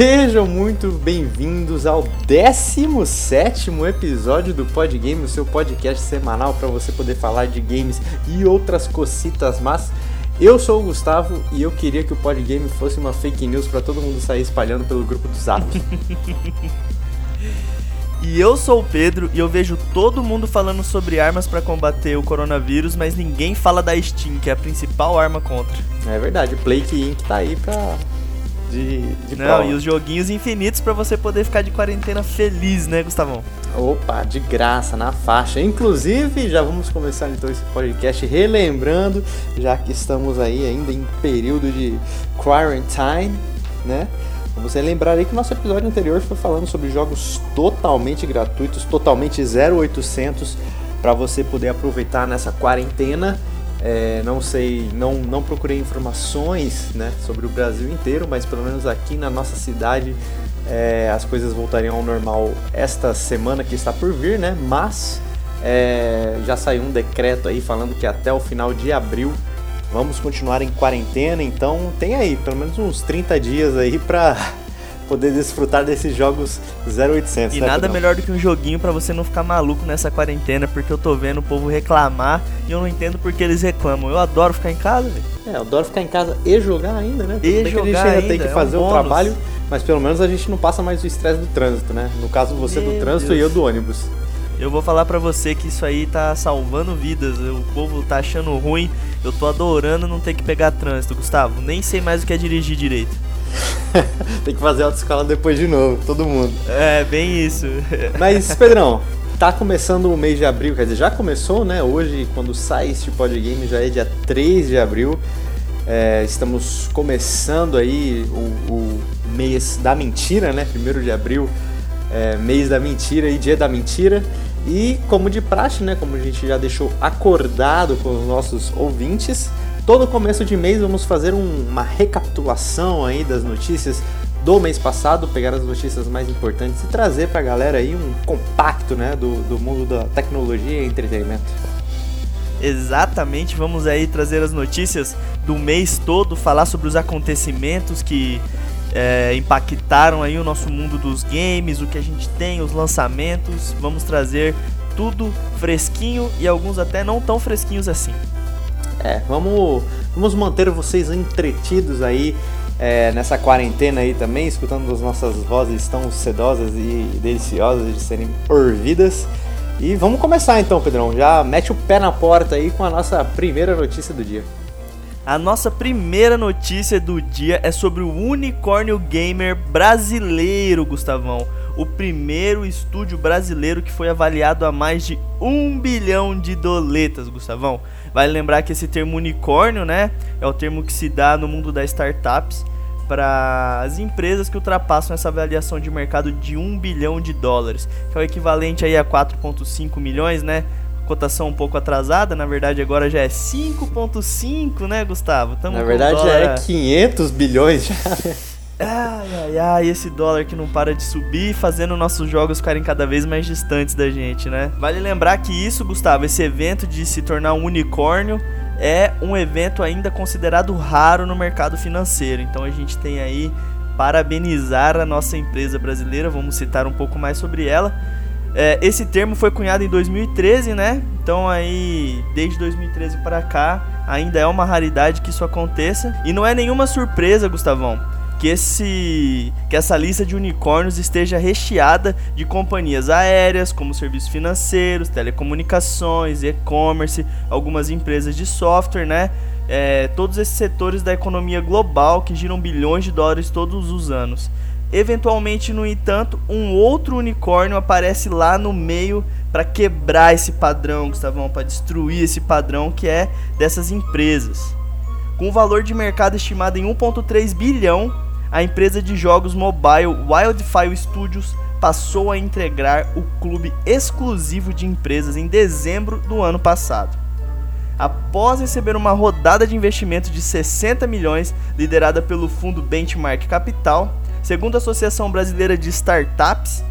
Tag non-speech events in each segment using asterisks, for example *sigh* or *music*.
Sejam muito bem-vindos ao 17 episódio do Podgame, o seu podcast semanal para você poder falar de games e outras cocitas mas Eu sou o Gustavo e eu queria que o Podgame fosse uma fake news para todo mundo sair espalhando pelo grupo do Zap. *laughs* E eu sou o Pedro e eu vejo todo mundo falando sobre armas para combater o coronavírus, mas ninguém fala da Steam, que é a principal arma contra. É verdade, o Play Inc tá aí pra de, de Não, prova. e os joguinhos infinitos para você poder ficar de quarentena feliz, né, Gustavão? Opa, de graça, na faixa. Inclusive, já vamos começar então esse podcast relembrando, já que estamos aí ainda em período de quarantine, né? Vamos relembrar aí que o nosso episódio anterior foi falando sobre jogos totalmente gratuitos, totalmente 0800 para você poder aproveitar nessa quarentena. É, não sei, não, não procurei informações né, sobre o Brasil inteiro, mas pelo menos aqui na nossa cidade é, as coisas voltariam ao normal esta semana que está por vir, né? Mas é, já saiu um decreto aí falando que até o final de abril vamos continuar em quarentena, então tem aí pelo menos uns 30 dias aí pra poder desfrutar desses jogos 0800. E né, nada melhor do que um joguinho para você não ficar maluco nessa quarentena, porque eu tô vendo o povo reclamar e eu não entendo porque eles reclamam. Eu adoro ficar em casa, velho. É, eu adoro ficar em casa e jogar ainda, né? E Tudo bem que a gente jogar ainda ainda, tem que é um fazer o bônus. trabalho, mas pelo menos a gente não passa mais o estresse do trânsito, né? No caso você do Meu trânsito e Deus. eu do ônibus. Eu vou falar pra você que isso aí tá salvando vidas. O povo tá achando ruim. Eu tô adorando não ter que pegar trânsito, Gustavo. Nem sei mais o que é dirigir direito. *laughs* tem que fazer autoescola depois de novo, todo mundo. É, bem isso. *laughs* Mas, Pedrão, tá começando o mês de abril, quer dizer, já começou, né? Hoje, quando sai este podcast, já é dia 3 de abril. É, estamos começando aí o, o mês da mentira, né? Primeiro de abril, é, mês da mentira e dia da mentira. E como de praxe, né? Como a gente já deixou acordado com os nossos ouvintes, todo começo de mês vamos fazer um- uma recapitulação aí das notícias do mês passado, pegar as notícias mais importantes e trazer pra galera aí um compacto, né? Do, do mundo da tecnologia e entretenimento. Exatamente, vamos aí trazer as notícias do mês todo, falar sobre os acontecimentos que é, impactaram aí o nosso mundo dos games, o que a gente tem, os lançamentos. Vamos trazer tudo fresquinho e alguns até não tão fresquinhos assim. É, vamos, vamos manter vocês entretidos aí é, nessa quarentena aí também, escutando as nossas vozes tão sedosas e deliciosas de serem ouvidas. E vamos começar então, Pedrão. Já mete o pé na porta aí com a nossa primeira notícia do dia. A nossa primeira notícia do dia é sobre o unicórnio gamer brasileiro, Gustavão. O primeiro estúdio brasileiro que foi avaliado a mais de um bilhão de doletas, Gustavão. Vale lembrar que esse termo unicórnio, né, é o termo que se dá no mundo das startups para as empresas que ultrapassam essa avaliação de mercado de 1 bilhão de dólares, que é o equivalente aí a 4,5 milhões, né? Cotação um pouco atrasada, na verdade agora já é 5,5, né, Gustavo? Tamo Na verdade já é 500 bilhões já. Ai, ai, ai, esse dólar que não para de subir, fazendo nossos jogos ficarem cada vez mais distantes da gente, né? Vale lembrar que isso, Gustavo, esse evento de se tornar um unicórnio é um evento ainda considerado raro no mercado financeiro. Então a gente tem aí parabenizar a nossa empresa brasileira, vamos citar um pouco mais sobre ela. É, esse termo foi cunhado em 2013, né? Então aí, desde 2013 para cá, ainda é uma raridade que isso aconteça. E não é nenhuma surpresa, Gustavão, que esse que essa lista de unicórnios esteja recheada de companhias aéreas, como serviços financeiros, telecomunicações, e-commerce, algumas empresas de software, né? É, todos esses setores da economia global que giram bilhões de dólares todos os anos. Eventualmente, no entanto, um outro unicórnio aparece lá no meio para quebrar esse padrão, Gustavão, para destruir esse padrão que é dessas empresas. Com um valor de mercado estimado em 1,3 bilhão, a empresa de jogos mobile Wildfire Studios passou a integrar o clube exclusivo de empresas em dezembro do ano passado. Após receber uma rodada de investimento de 60 milhões, liderada pelo fundo Benchmark Capital, segundo a Associação Brasileira de Startups,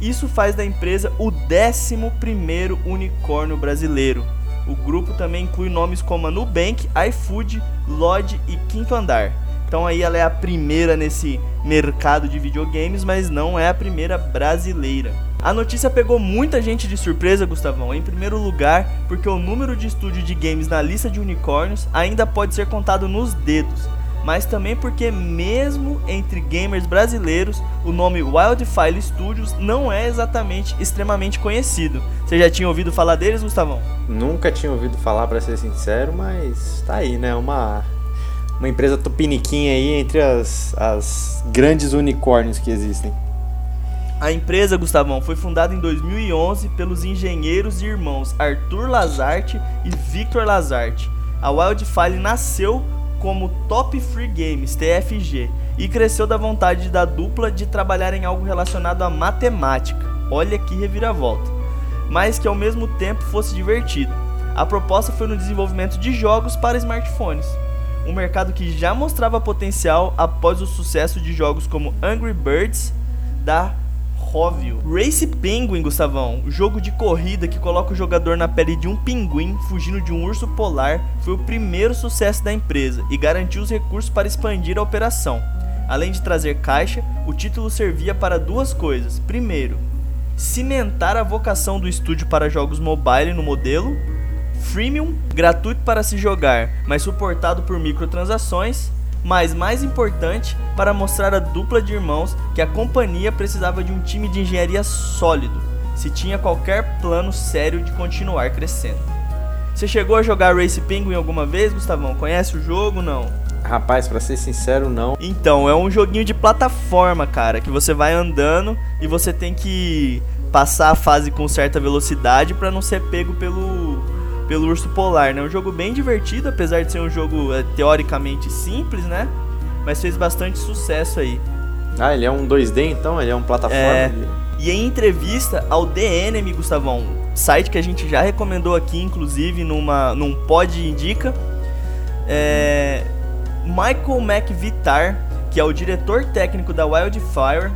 isso faz da empresa o 11º unicórnio brasileiro. O grupo também inclui nomes como a Nubank, iFood, Lodge e Quinto Andar. Então aí ela é a primeira nesse mercado de videogames, mas não é a primeira brasileira. A notícia pegou muita gente de surpresa, Gustavão, em primeiro lugar, porque o número de estúdio de games na lista de unicórnios ainda pode ser contado nos dedos, mas também porque mesmo entre gamers brasileiros, o nome Wildfire Studios não é exatamente extremamente conhecido. Você já tinha ouvido falar deles, Gustavão? Nunca tinha ouvido falar, para ser sincero, mas tá aí, né? Uma uma empresa tupiniquinha aí entre as, as grandes unicórnios que existem. A empresa, Gustavão, foi fundada em 2011 pelos engenheiros e irmãos Arthur Lazarte e Victor Lazarte. A Wildfire nasceu como Top Free Games, TFG, e cresceu da vontade da dupla de trabalhar em algo relacionado à matemática. Olha que reviravolta. Mas que ao mesmo tempo fosse divertido. A proposta foi no desenvolvimento de jogos para smartphones um mercado que já mostrava potencial após o sucesso de jogos como Angry Birds da Rovio. Race Penguin, Gustavão, jogo de corrida que coloca o jogador na pele de um pinguim fugindo de um urso polar, foi o primeiro sucesso da empresa e garantiu os recursos para expandir a operação. Além de trazer caixa, o título servia para duas coisas. Primeiro, cimentar a vocação do estúdio para jogos mobile no modelo freemium, gratuito para se jogar, mas suportado por microtransações, mas mais importante, para mostrar a dupla de irmãos que a companhia precisava de um time de engenharia sólido, se tinha qualquer plano sério de continuar crescendo. Você chegou a jogar Race Penguin alguma vez, Gustavão? Conhece o jogo não? Rapaz, para ser sincero, não. Então, é um joguinho de plataforma, cara, que você vai andando e você tem que passar a fase com certa velocidade para não ser pego pelo pelo Urso Polar, né? Um jogo bem divertido, apesar de ser um jogo é, teoricamente simples, né? Mas fez bastante sucesso aí. Ah, ele é um 2D então? Ele é um plataforma? É... E em entrevista ao DNM, Gustavão, site que a gente já recomendou aqui, inclusive, numa, num pod indica, é... Michael McVitar, que é o diretor técnico da Wildfire,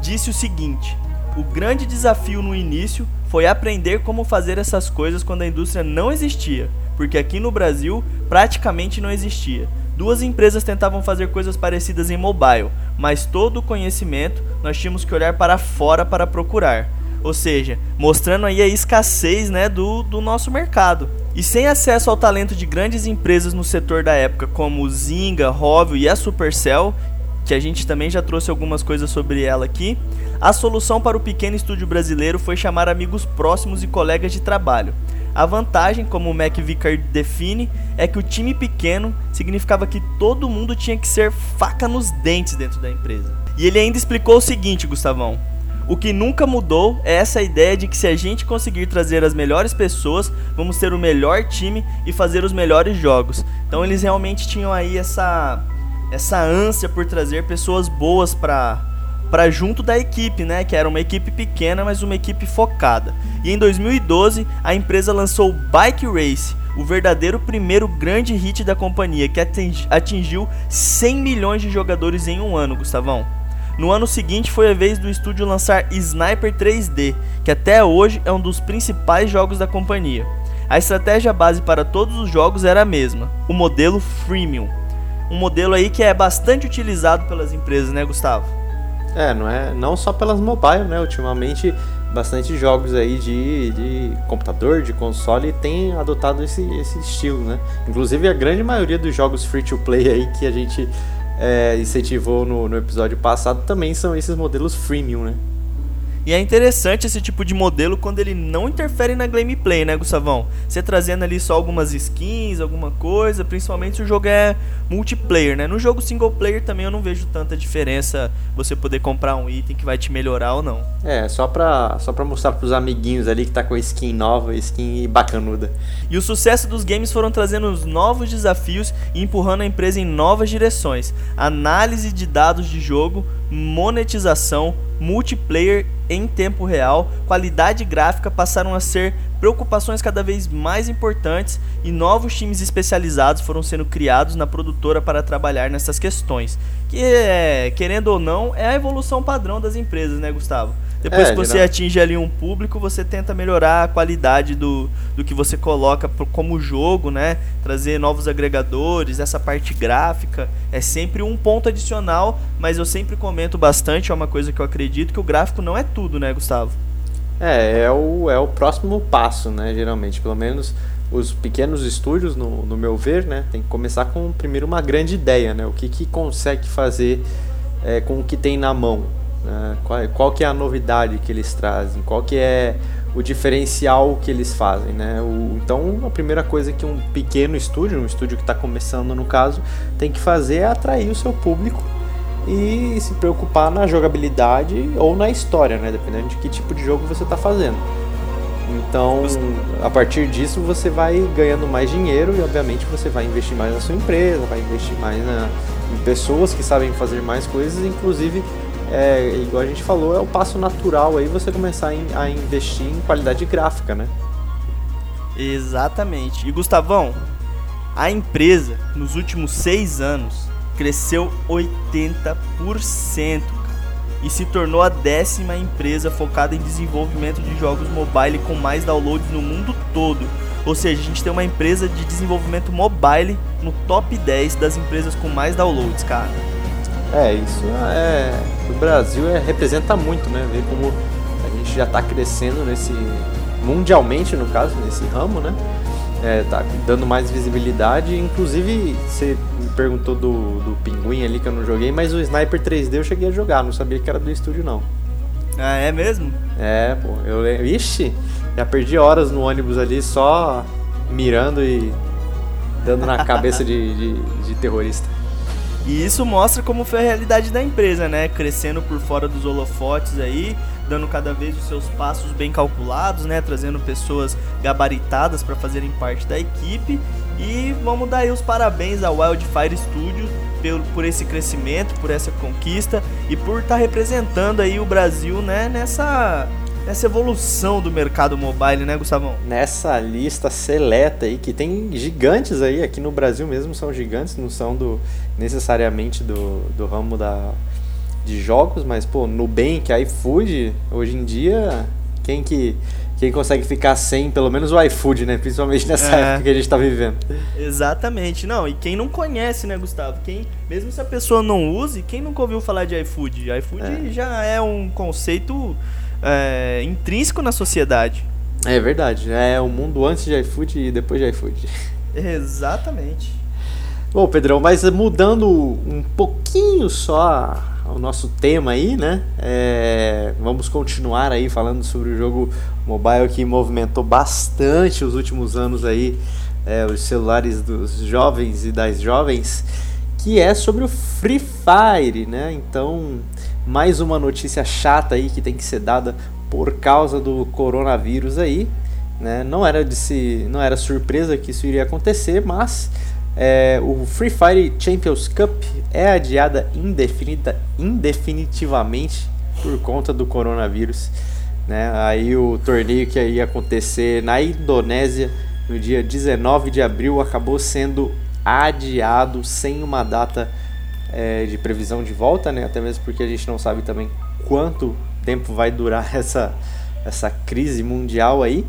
disse o seguinte: o grande desafio no início foi aprender como fazer essas coisas quando a indústria não existia, porque aqui no Brasil praticamente não existia. Duas empresas tentavam fazer coisas parecidas em mobile, mas todo o conhecimento nós tínhamos que olhar para fora para procurar. Ou seja, mostrando aí a escassez né, do, do nosso mercado. E sem acesso ao talento de grandes empresas no setor da época, como Zynga, Rovio e a Supercell, que a gente também já trouxe algumas coisas sobre ela aqui, a solução para o pequeno estúdio brasileiro foi chamar amigos próximos e colegas de trabalho. A vantagem, como o McVicar define, é que o time pequeno significava que todo mundo tinha que ser faca nos dentes dentro da empresa. E ele ainda explicou o seguinte, Gustavão: o que nunca mudou é essa ideia de que se a gente conseguir trazer as melhores pessoas, vamos ter o melhor time e fazer os melhores jogos. Então eles realmente tinham aí essa essa ânsia por trazer pessoas boas para para junto da equipe, né, que era uma equipe pequena, mas uma equipe focada. E em 2012, a empresa lançou Bike Race, o verdadeiro primeiro grande hit da companhia, que atingiu 100 milhões de jogadores em um ano, Gustavão. No ano seguinte foi a vez do estúdio lançar Sniper 3D, que até hoje é um dos principais jogos da companhia. A estratégia base para todos os jogos era a mesma, o modelo freemium um modelo aí que é bastante utilizado pelas empresas, né, Gustavo? É, não é não só pelas mobile, né? Ultimamente bastante jogos aí de, de computador, de console tem adotado esse, esse estilo, né? Inclusive a grande maioria dos jogos free to play aí que a gente é, incentivou no, no episódio passado também são esses modelos freemium, né? E é interessante esse tipo de modelo quando ele não interfere na gameplay, né, Gustavão? Você trazendo ali só algumas skins, alguma coisa, principalmente se o jogo é multiplayer, né? No jogo single player também eu não vejo tanta diferença você poder comprar um item que vai te melhorar ou não. É, só pra, só pra mostrar pros amiguinhos ali que tá com skin nova, skin bacanuda. E o sucesso dos games foram trazendo novos desafios e empurrando a empresa em novas direções. Análise de dados de jogo, monetização, multiplayer em tempo real, qualidade gráfica passaram a ser preocupações cada vez mais importantes e novos times especializados foram sendo criados na produtora para trabalhar nessas questões. que é, querendo ou não, é a evolução padrão das empresas, né, Gustavo? Depois É, que você geral- atinge ali um público, você tenta melhorar a qualidade do, do que você coloca como jogo, né? Trazer novos agregadores, essa parte gráfica é sempre um ponto adicional, mas eu sempre comento bastante, é uma coisa que eu acredito, que o gráfico não é tudo, né, Gustavo? É, é o, é o próximo passo, né? Geralmente, pelo menos os pequenos estúdios, no, no meu ver, né? Tem que começar com primeiro uma grande ideia, né? O que, que consegue fazer é, com o que tem na mão, né? Qual, qual que é a novidade que eles trazem, qual que é o diferencial que eles fazem, né? O, então, a primeira coisa que um pequeno estúdio, um estúdio que está começando no caso, tem que fazer é atrair o seu público e se preocupar na jogabilidade ou na história, né? Dependendo de que tipo de jogo você está fazendo. Então, a partir disso, você vai ganhando mais dinheiro e, obviamente, você vai investir mais na sua empresa, vai investir mais na, em pessoas que sabem fazer mais coisas, inclusive, é, igual a gente falou, é o passo natural aí você começar a investir em qualidade gráfica, né? Exatamente. E Gustavão, a empresa nos últimos seis anos cresceu 80%, cara, e se tornou a décima empresa focada em desenvolvimento de jogos mobile com mais downloads no mundo todo. Ou seja, a gente tem uma empresa de desenvolvimento mobile no top 10 das empresas com mais downloads, cara. É, isso é. O Brasil é, representa muito, né? Ver como a gente já está crescendo nesse. mundialmente, no caso, nesse ramo, né? É, tá dando mais visibilidade. Inclusive, você me perguntou do, do Pinguim ali que eu não joguei, mas o Sniper 3D eu cheguei a jogar, não sabia que era do estúdio, não. Ah, é mesmo? É, pô, eu lembro. Ixi, já perdi horas no ônibus ali só mirando e dando na cabeça de, de, de terrorista. E isso mostra como foi a realidade da empresa, né? Crescendo por fora dos holofotes aí, dando cada vez os seus passos bem calculados, né? Trazendo pessoas gabaritadas para fazerem parte da equipe. E vamos dar aí os parabéns ao Wildfire Studio pelo, por esse crescimento, por essa conquista e por estar representando aí o Brasil, né? Nessa, nessa evolução do mercado mobile, né, Gustavão? nessa lista seleta aí, que tem gigantes aí, aqui no Brasil mesmo são gigantes, não são do necessariamente do, do ramo da, de jogos, mas pô, Nubank, iFood, hoje em dia, quem que quem consegue ficar sem, pelo menos o iFood, né? Principalmente nessa É. época que a gente tá vivendo. Exatamente, não, e quem não conhece, né, Gustavo? Quem, mesmo se a pessoa não use, quem nunca ouviu falar de iFood? iFood É. já é um conceito é, intrínseco na sociedade. É verdade, é o mundo antes de iFood e depois de iFood. Exatamente. Bom, Pedrão, mas mudando um pouquinho só o nosso tema aí, né? É, vamos continuar aí falando sobre o jogo mobile que movimentou bastante os últimos anos aí é, os celulares dos jovens e das jovens, que é sobre o Free Fire, né? Então, mais uma notícia chata aí que tem que ser dada por causa do coronavírus aí, né? Não era de se, não era surpresa que isso iria acontecer, mas é, o Free Fire Champions Cup é adiada indefinida, indefinitivamente por conta do coronavírus. Né? Aí o torneio que ia acontecer na Indonésia no dia 19 de abril acabou sendo adiado sem uma data é, de previsão de volta, né? até mesmo porque a gente não sabe também quanto tempo vai durar *laughs* essa, essa crise mundial aí.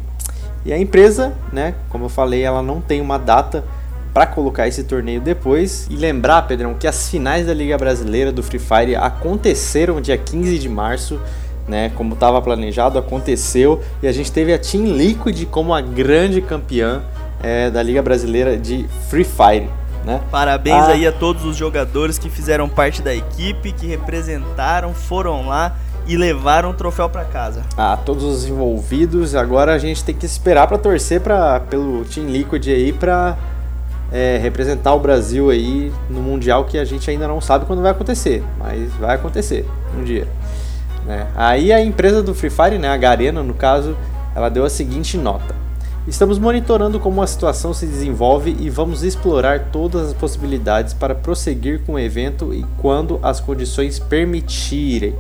E a empresa, né, como eu falei, ela não tem uma data para colocar esse torneio depois. E lembrar, Pedrão, que as finais da Liga Brasileira do Free Fire aconteceram dia 15 de março, né? Como estava planejado, aconteceu. E a gente teve a Team Liquid como a grande campeã é, da Liga Brasileira de Free Fire. Né? Parabéns Ah. aí a todos os jogadores que fizeram parte da equipe, que representaram, foram lá e levaram o troféu para casa. a todos os envolvidos. Agora a gente tem que esperar para torcer pra, pelo Team Liquid aí para representar o Brasil aí no mundial que a gente ainda não sabe quando vai acontecer, mas vai acontecer um dia. né? Aí a empresa do Free Fire, né, a Garena no caso, ela deu a seguinte nota: Estamos monitorando como a situação se desenvolve e vamos explorar todas as possibilidades para prosseguir com o evento e quando as condições permitirem.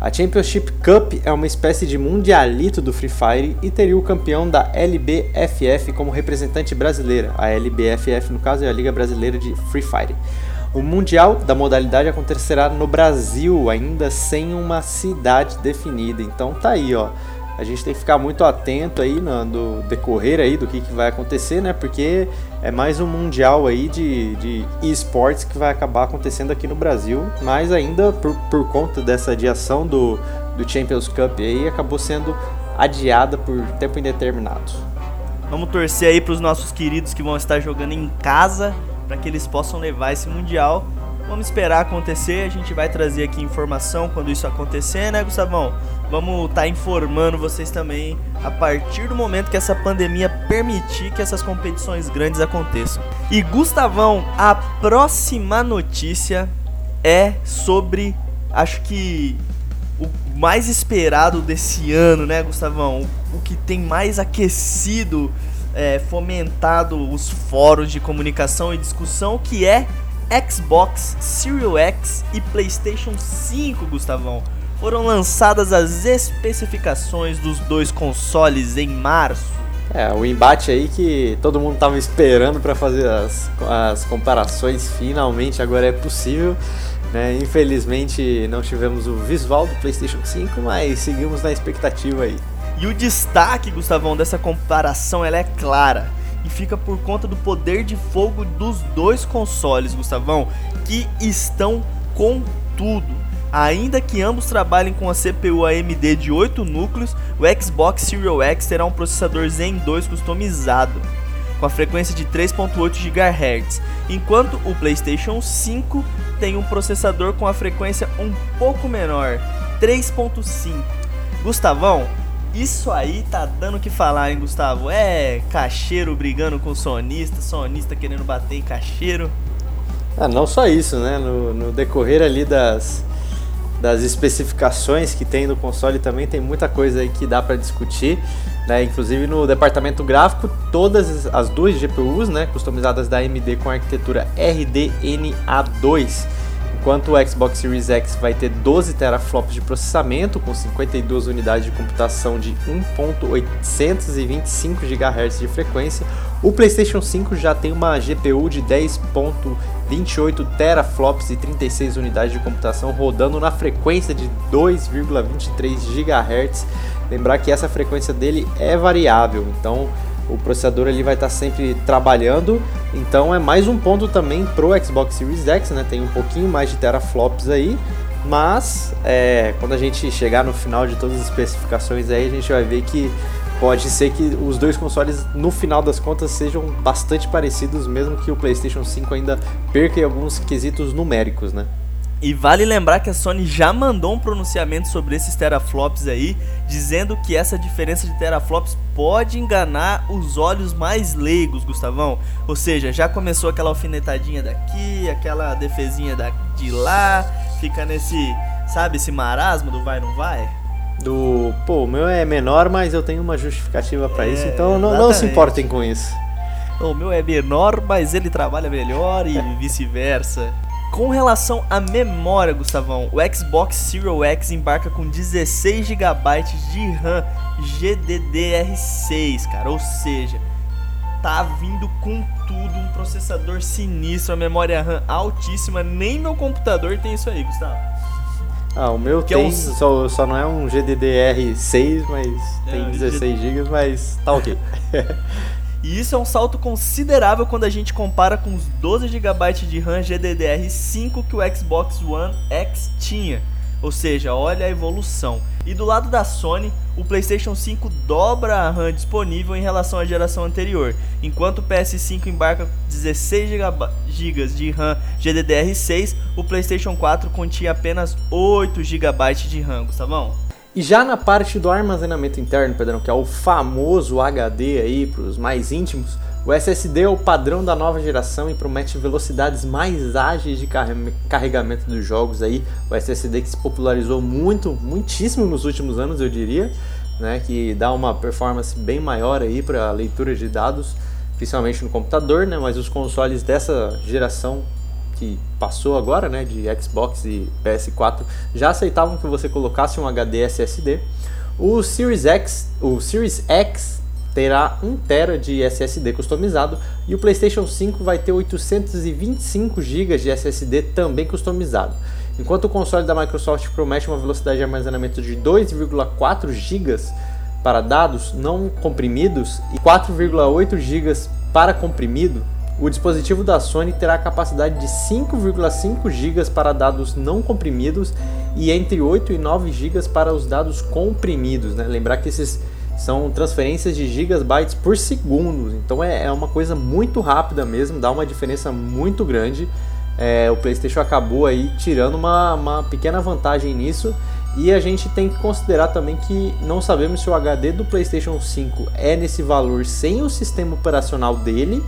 A Championship Cup é uma espécie de mundialito do Free Fire e teria o campeão da LBFF como representante brasileira. A LBFF, no caso, é a Liga Brasileira de Free Fire. O Mundial da modalidade acontecerá no Brasil, ainda sem uma cidade definida. Então tá aí, ó. A gente tem que ficar muito atento aí no, no decorrer aí do que, que vai acontecer, né? Porque é mais um mundial aí de, de esportes que vai acabar acontecendo aqui no Brasil, mas ainda por, por conta dessa adiação do, do Champions Cup aí acabou sendo adiada por tempo indeterminado. Vamos torcer aí para os nossos queridos que vão estar jogando em casa para que eles possam levar esse mundial. Vamos esperar acontecer, a gente vai trazer aqui informação quando isso acontecer, né, Gustavão? Vamos estar tá informando vocês também a partir do momento que essa pandemia permitir que essas competições grandes aconteçam. E Gustavão, a próxima notícia é sobre, acho que o mais esperado desse ano, né, Gustavão? O, que tem mais aquecido, é, fomentado os fóruns de comunicação e discussão, que é Xbox Series X e PlayStation 5, Gustavão. Foram lançadas as especificações dos dois consoles em março. É, o embate aí que todo mundo tava esperando para fazer as, as comparações, finalmente agora é possível. Né? Infelizmente não tivemos o visual do PlayStation 5, mas seguimos na expectativa aí. E o destaque, Gustavão, dessa comparação ela é clara e fica por conta do poder de fogo dos dois consoles, Gustavão, que estão com tudo. Ainda que ambos trabalhem com a CPU AMD de 8 núcleos, o Xbox Series X terá um processador Zen 2 customizado com a frequência de 3.8 GHz, enquanto o PlayStation 5 tem um processador com a frequência um pouco menor, 3.5. Gustavão, isso aí tá dando o que falar, hein, Gustavo? É cacheiro brigando com sonista, sonista querendo bater em cacheiro. Ah, não só isso, né? No, no decorrer ali das, das especificações que tem no console também tem muita coisa aí que dá para discutir. Né? Inclusive no departamento gráfico, todas as duas GPUs né, customizadas da AMD com arquitetura RDNA2, enquanto o Xbox Series X vai ter 12 teraflops de processamento com 52 unidades de computação de 1.825 GHz de frequência. O PlayStation 5 já tem uma GPU de 10.28 teraflops e 36 unidades de computação rodando na frequência de 2,23 GHz Lembrar que essa frequência dele é variável, então o processador ele vai estar sempre trabalhando. Então é mais um ponto também pro Xbox Series X, né? Tem um pouquinho mais de teraflops aí, mas é, quando a gente chegar no final de todas as especificações aí, a gente vai ver que pode ser que os dois consoles, no final das contas, sejam bastante parecidos, mesmo que o PlayStation 5 ainda perca em alguns quesitos numéricos, né? E vale lembrar que a Sony já mandou um pronunciamento sobre esses teraflops aí, dizendo que essa diferença de teraflops pode enganar os olhos mais leigos, Gustavão. Ou seja, já começou aquela alfinetadinha daqui, aquela defesinha de lá, fica nesse, sabe, esse marasmo do vai não vai? Do, pô, o meu é menor, mas eu tenho uma justificativa para é, isso, então não, não, se importem com isso. O meu é menor, mas ele trabalha melhor e *laughs* vice-versa. Com relação à memória, Gustavão, o Xbox Series X embarca com 16 GB de RAM GDDR6, cara, ou seja, tá vindo com tudo, um processador sinistro, a memória RAM altíssima, nem meu computador tem isso aí, Gustavo. Ah, o meu que tem, é um... só, só não é um GDDR6, mas é, tem 16 GB, mas tá ok. *laughs* E isso é um salto considerável quando a gente compara com os 12 GB de RAM GDDR5 que o Xbox One X tinha. Ou seja, olha a evolução. E do lado da Sony, o PlayStation 5 dobra a RAM disponível em relação à geração anterior, enquanto o PS5 embarca 16 GB de RAM GDDR6, o PlayStation 4 continha apenas 8 GB de RAM, Gustavão. E já na parte do armazenamento interno, Pedrão, que é o famoso HD aí para os mais íntimos, o SSD é o padrão da nova geração e promete velocidades mais ágeis de carregamento dos jogos aí. O SSD que se popularizou muito, muitíssimo nos últimos anos, eu diria, né, que dá uma performance bem maior aí para leitura de dados, principalmente no computador, né, mas os consoles dessa geração que passou agora, né, de Xbox e PS4, já aceitavam que você colocasse um HD SSD. O Series X, o Series X terá 1 TB de SSD customizado e o PlayStation 5 vai ter 825 GB de SSD também customizado. Enquanto o console da Microsoft promete uma velocidade de armazenamento de 2,4 GB para dados não comprimidos e 4,8 GB para comprimido, o dispositivo da Sony terá a capacidade de 5,5 GB para dados não comprimidos e entre 8 e 9 GB para os dados comprimidos. Né? Lembrar que esses são transferências de gigabytes por segundo, então é, é uma coisa muito rápida mesmo, dá uma diferença muito grande. É, o PlayStation acabou aí tirando uma, uma pequena vantagem nisso. E a gente tem que considerar também que não sabemos se o HD do PlayStation 5 é nesse valor sem o sistema operacional dele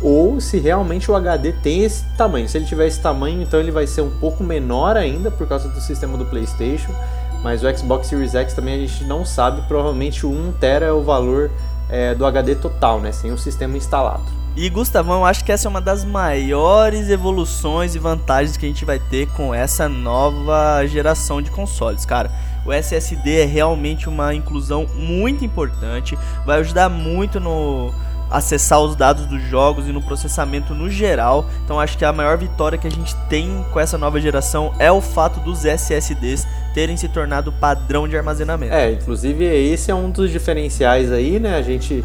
ou se realmente o HD tem esse tamanho. Se ele tiver esse tamanho, então ele vai ser um pouco menor ainda por causa do sistema do PlayStation. Mas o Xbox Series X também a gente não sabe. Provavelmente o 1 TB é o valor é, do HD total, né, sem o sistema instalado. E Gustavão, acho que essa é uma das maiores evoluções e vantagens que a gente vai ter com essa nova geração de consoles, cara. O SSD é realmente uma inclusão muito importante, vai ajudar muito no acessar os dados dos jogos e no processamento no geral. Então acho que a maior vitória que a gente tem com essa nova geração é o fato dos SSDs terem se tornado padrão de armazenamento. É, inclusive esse é um dos diferenciais aí, né? A gente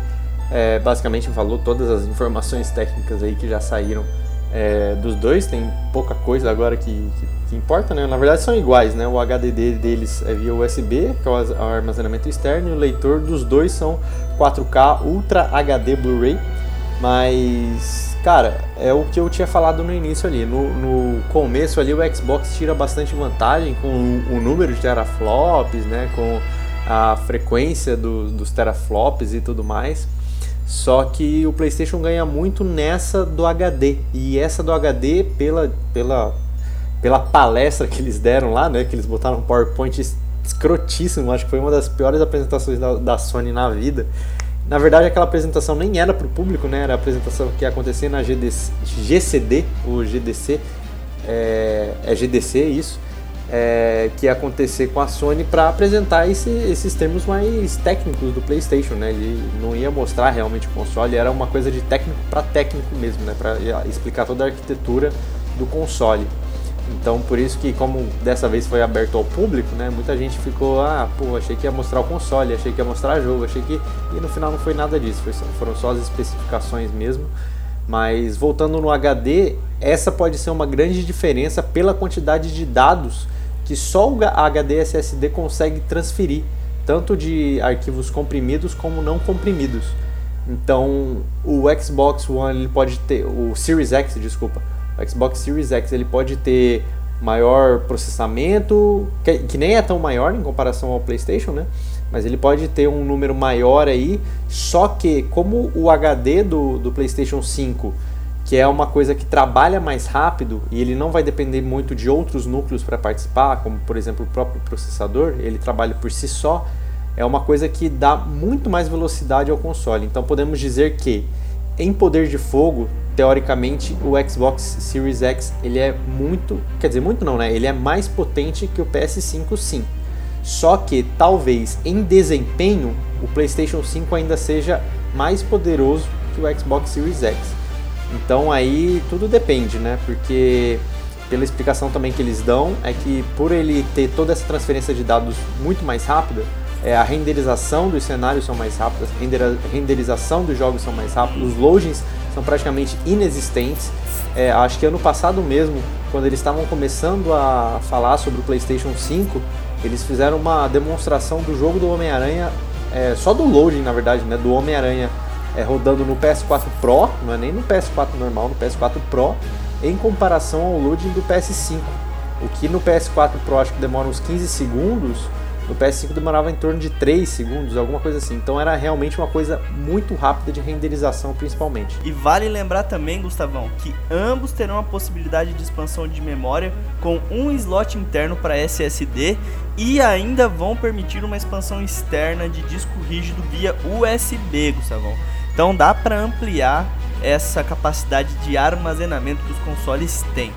é, basicamente falou todas as informações técnicas aí que já saíram é, dos dois, tem pouca coisa agora que, que, que, importa, né? Na verdade são iguais, né? O HDD deles é via USB, que é o armazenamento externo, e o leitor dos dois são 4K Ultra HD Blu-ray. Mas, cara, é o que eu tinha falado no início ali. No, no começo ali o Xbox tira bastante vantagem com o, o número de teraflops, né? Com a frequência do, dos teraflops e tudo mais. Só que o PlayStation ganha muito nessa do HD. E essa do HD, pela, pela, pela palestra que eles deram lá, né? Que eles botaram um PowerPoint escrotíssimo, acho que foi uma das piores apresentações da, da Sony na vida. Na verdade, aquela apresentação nem era para o público, né? Era a apresentação que ia acontecer na GDC, GCD, o GDC, é, é GDC isso é, que ia acontecer com a Sony para apresentar esse, esses termos mais técnicos do PlayStation, né? Ele não ia mostrar realmente o console, era uma coisa de técnico para técnico mesmo, né? Para explicar toda a arquitetura do console. Então, por isso que como dessa vez foi aberto ao público, né? Muita gente ficou, ah, pô, achei que ia mostrar o console, achei que ia mostrar jogo, achei que e no final não foi nada disso, foi, foram só as especificações mesmo. Mas voltando no HD, essa pode ser uma grande diferença pela quantidade de dados que só o HD SSD consegue transferir, tanto de arquivos comprimidos como não comprimidos. Então, o Xbox One ele pode ter, o Series X, desculpa, o Xbox Series X ele pode ter maior processamento, que, que nem é tão maior em comparação ao PlayStation, né? Mas ele pode ter um número maior aí, só que como o HD do, do PlayStation 5 que é uma coisa que trabalha mais rápido e ele não vai depender muito de outros núcleos para participar, como por exemplo o próprio processador, ele trabalha por si só, é uma coisa que dá muito mais velocidade ao console. Então podemos dizer que em poder de fogo, teoricamente o Xbox Series X ele é muito, quer dizer, muito não, né? Ele é mais potente que o PS5 sim. Só que talvez em desempenho o PlayStation 5 ainda seja mais poderoso que o Xbox Series X. Então aí tudo depende, né? Porque pela explicação também que eles dão é que por ele ter toda essa transferência de dados muito mais rápida, é, a renderização dos cenários são mais rápidas, a renderização dos jogos são mais rápidos, os loadings são praticamente inexistentes. É, acho que ano passado mesmo, quando eles estavam começando a falar sobre o PlayStation 5, eles fizeram uma demonstração do jogo do Homem-Aranha, é, só do loading na verdade, né, do Homem-Aranha é, rodando no PS4 Pro, não é nem no PS4 normal, no PS4 Pro, em comparação ao loading do PS5. O que no PS4 Pro acho que demora uns 15 segundos, no PS5 demorava em torno de 3 segundos, alguma coisa assim. Então era realmente uma coisa muito rápida de renderização, principalmente. E vale lembrar também, Gustavão, que ambos terão a possibilidade de expansão de memória com um slot interno para SSD e ainda vão permitir uma expansão externa de disco rígido via USB, Gustavão. Então dá para ampliar essa capacidade de armazenamento que os consoles têm.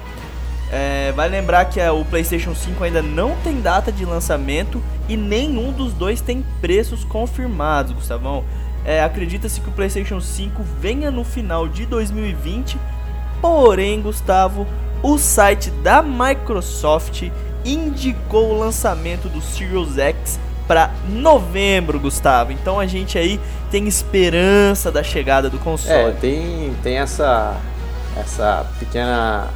É, vai lembrar que o PlayStation 5 ainda não tem data de lançamento e nenhum dos dois tem preços confirmados, Gustavão. É, Acredita-se que o PlayStation 5 venha no final de 2020. Porém, Gustavo, o site da Microsoft indicou o lançamento do Series X para novembro, Gustavo. Então a gente aí tem esperança da chegada do console. É, tem, tem essa, essa pequena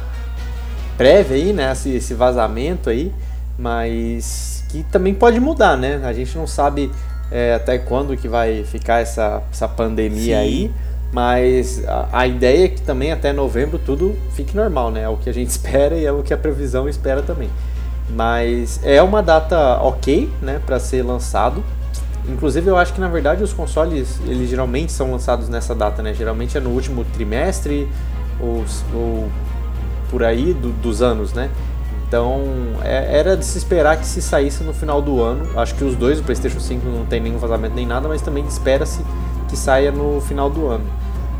prévia aí, né? Esse, esse vazamento aí, mas que também pode mudar, né? A gente não sabe é, até quando que vai ficar essa, essa pandemia Sim. aí. Mas a, a, ideia é que também até novembro tudo fique normal, né? É o que a gente *laughs* espera e é o que a previsão espera também. Mas é uma data ok, né, para ser lançado. Inclusive eu acho que na verdade os consoles eles geralmente são lançados nessa data, né? Geralmente é no último trimestre ou, ou por aí do, dos anos, né? Então é, era de se esperar que se saísse no final do ano. Acho que os dois, o PlayStation 5 não tem nenhum vazamento nem nada, mas também espera-se que saia no final do ano.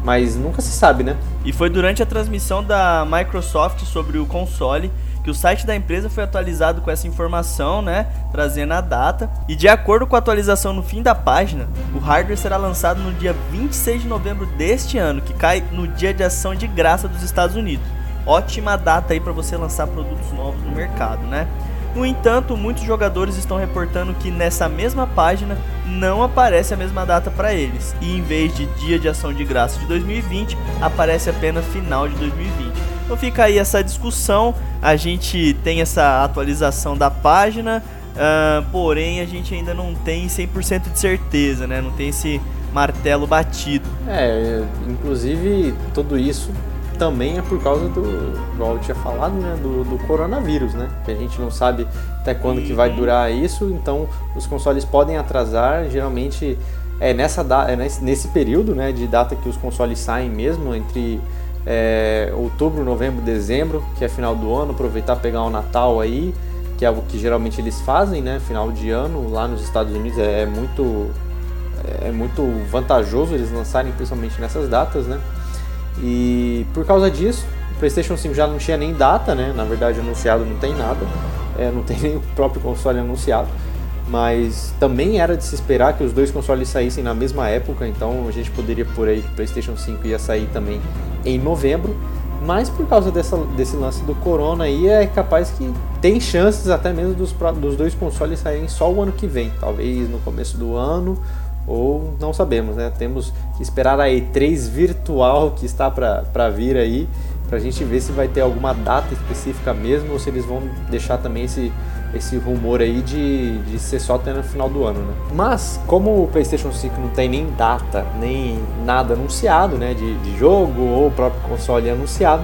Mas nunca se sabe, né? E foi durante a transmissão da Microsoft sobre o console que o site da empresa foi atualizado com essa informação, né, trazendo a data. E de acordo com a atualização no fim da página, o hardware será lançado no dia 26 de novembro deste ano, que cai no dia de ação de graça dos Estados Unidos. Ótima data aí para você lançar produtos novos no mercado, né? No entanto, muitos jogadores estão reportando que nessa mesma página não aparece a mesma data para eles, e em vez de dia de ação de graça de 2020, aparece apenas final de 2020. Então fica aí essa discussão, a gente tem essa atualização da página, uh, porém a gente ainda não tem 100% de certeza, né? Não tem esse martelo batido. É, inclusive tudo isso também é por causa do, igual eu tinha falado, né, do, do, coronavírus, né? Que a gente não sabe até quando que vai durar isso, então os consoles podem atrasar, geralmente é nessa é nesse, período, né, de data que os consoles saem mesmo entre é, outubro, novembro, dezembro, que é final do ano, aproveitar pegar o Natal aí, que é o que geralmente eles fazem, né? Final de ano lá nos Estados Unidos é, é muito é muito vantajoso eles lançarem principalmente nessas datas, né? E por causa disso, o PlayStation 5 já não tinha nem data, né? Na verdade, anunciado não tem nada, é, não tem *laughs* nem o próprio console anunciado. Mas também era de se esperar que os dois consoles saíssem na mesma época, então a gente poderia por aí que o PlayStation 5 ia sair também em novembro. Mas por causa dessa, desse lance do Corona aí, é capaz que tem chances até mesmo dos, dos dois consoles saírem só o ano que vem, talvez no começo do ano ou não sabemos, né? Temos que esperar a E3 virtual que está para vir aí, para a gente ver se vai ter alguma data específica mesmo ou se eles vão deixar também esse, esse rumor aí de, de ser só até no final do ano, né? Mas, como o PlayStation 5 não tem nem data, nem nada anunciado, né, de, de jogo ou o próprio console anunciado,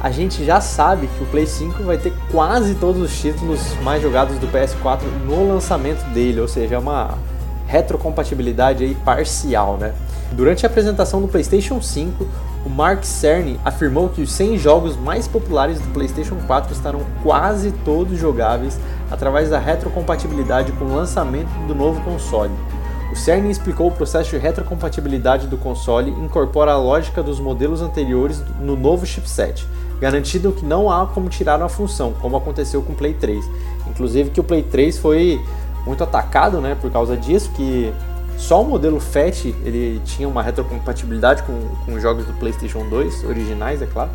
a gente já sabe que o Play 5 vai ter quase todos os títulos mais jogados do PS4 no lançamento dele, ou seja, é uma retrocompatibilidade aí parcial, né? Durante a apresentação do PlayStation 5, o Mark Cerny afirmou que os 100 jogos mais populares do PlayStation 4 estarão quase todos jogáveis através da retrocompatibilidade com o lançamento do novo console. O Cerny explicou o processo de retrocompatibilidade do console incorpora a lógica dos modelos anteriores no novo chipset, garantindo que não há como tirar a função, como aconteceu com o Play 3. Inclusive que o Play 3 foi muito atacado, né, por causa disso, que só o modelo FAT ele tinha uma retrocompatibilidade com, com jogos do PlayStation 2 originais, é claro,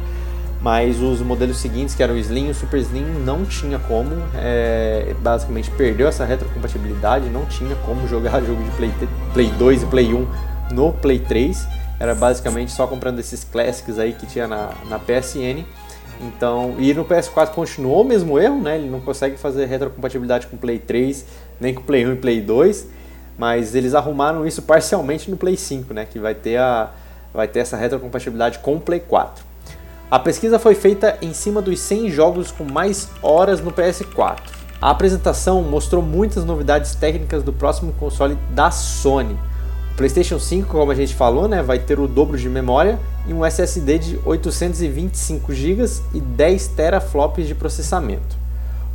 mas os modelos seguintes, que eram o Slim e o Super Slim, não tinha como, é, basicamente perdeu essa retrocompatibilidade, não tinha como *laughs* jogar jogo de Play, Play 2 e Play 1 no Play 3, era basicamente só comprando esses Classics aí que tinha na, na PSN. Então, e no PS4 continuou o mesmo erro, né? Ele não consegue fazer retrocompatibilidade com Play 3, nem com Play 1 e Play 2, mas eles arrumaram isso parcialmente no Play 5, né? Que vai ter, a, vai ter essa retrocompatibilidade com o Play 4. A pesquisa foi feita em cima dos 100 jogos com mais horas no PS4. A apresentação mostrou muitas novidades técnicas do próximo console da Sony. PlayStation 5, como a gente falou, né, vai ter o dobro de memória e um SSD de 825 GB e 10 teraflops de processamento.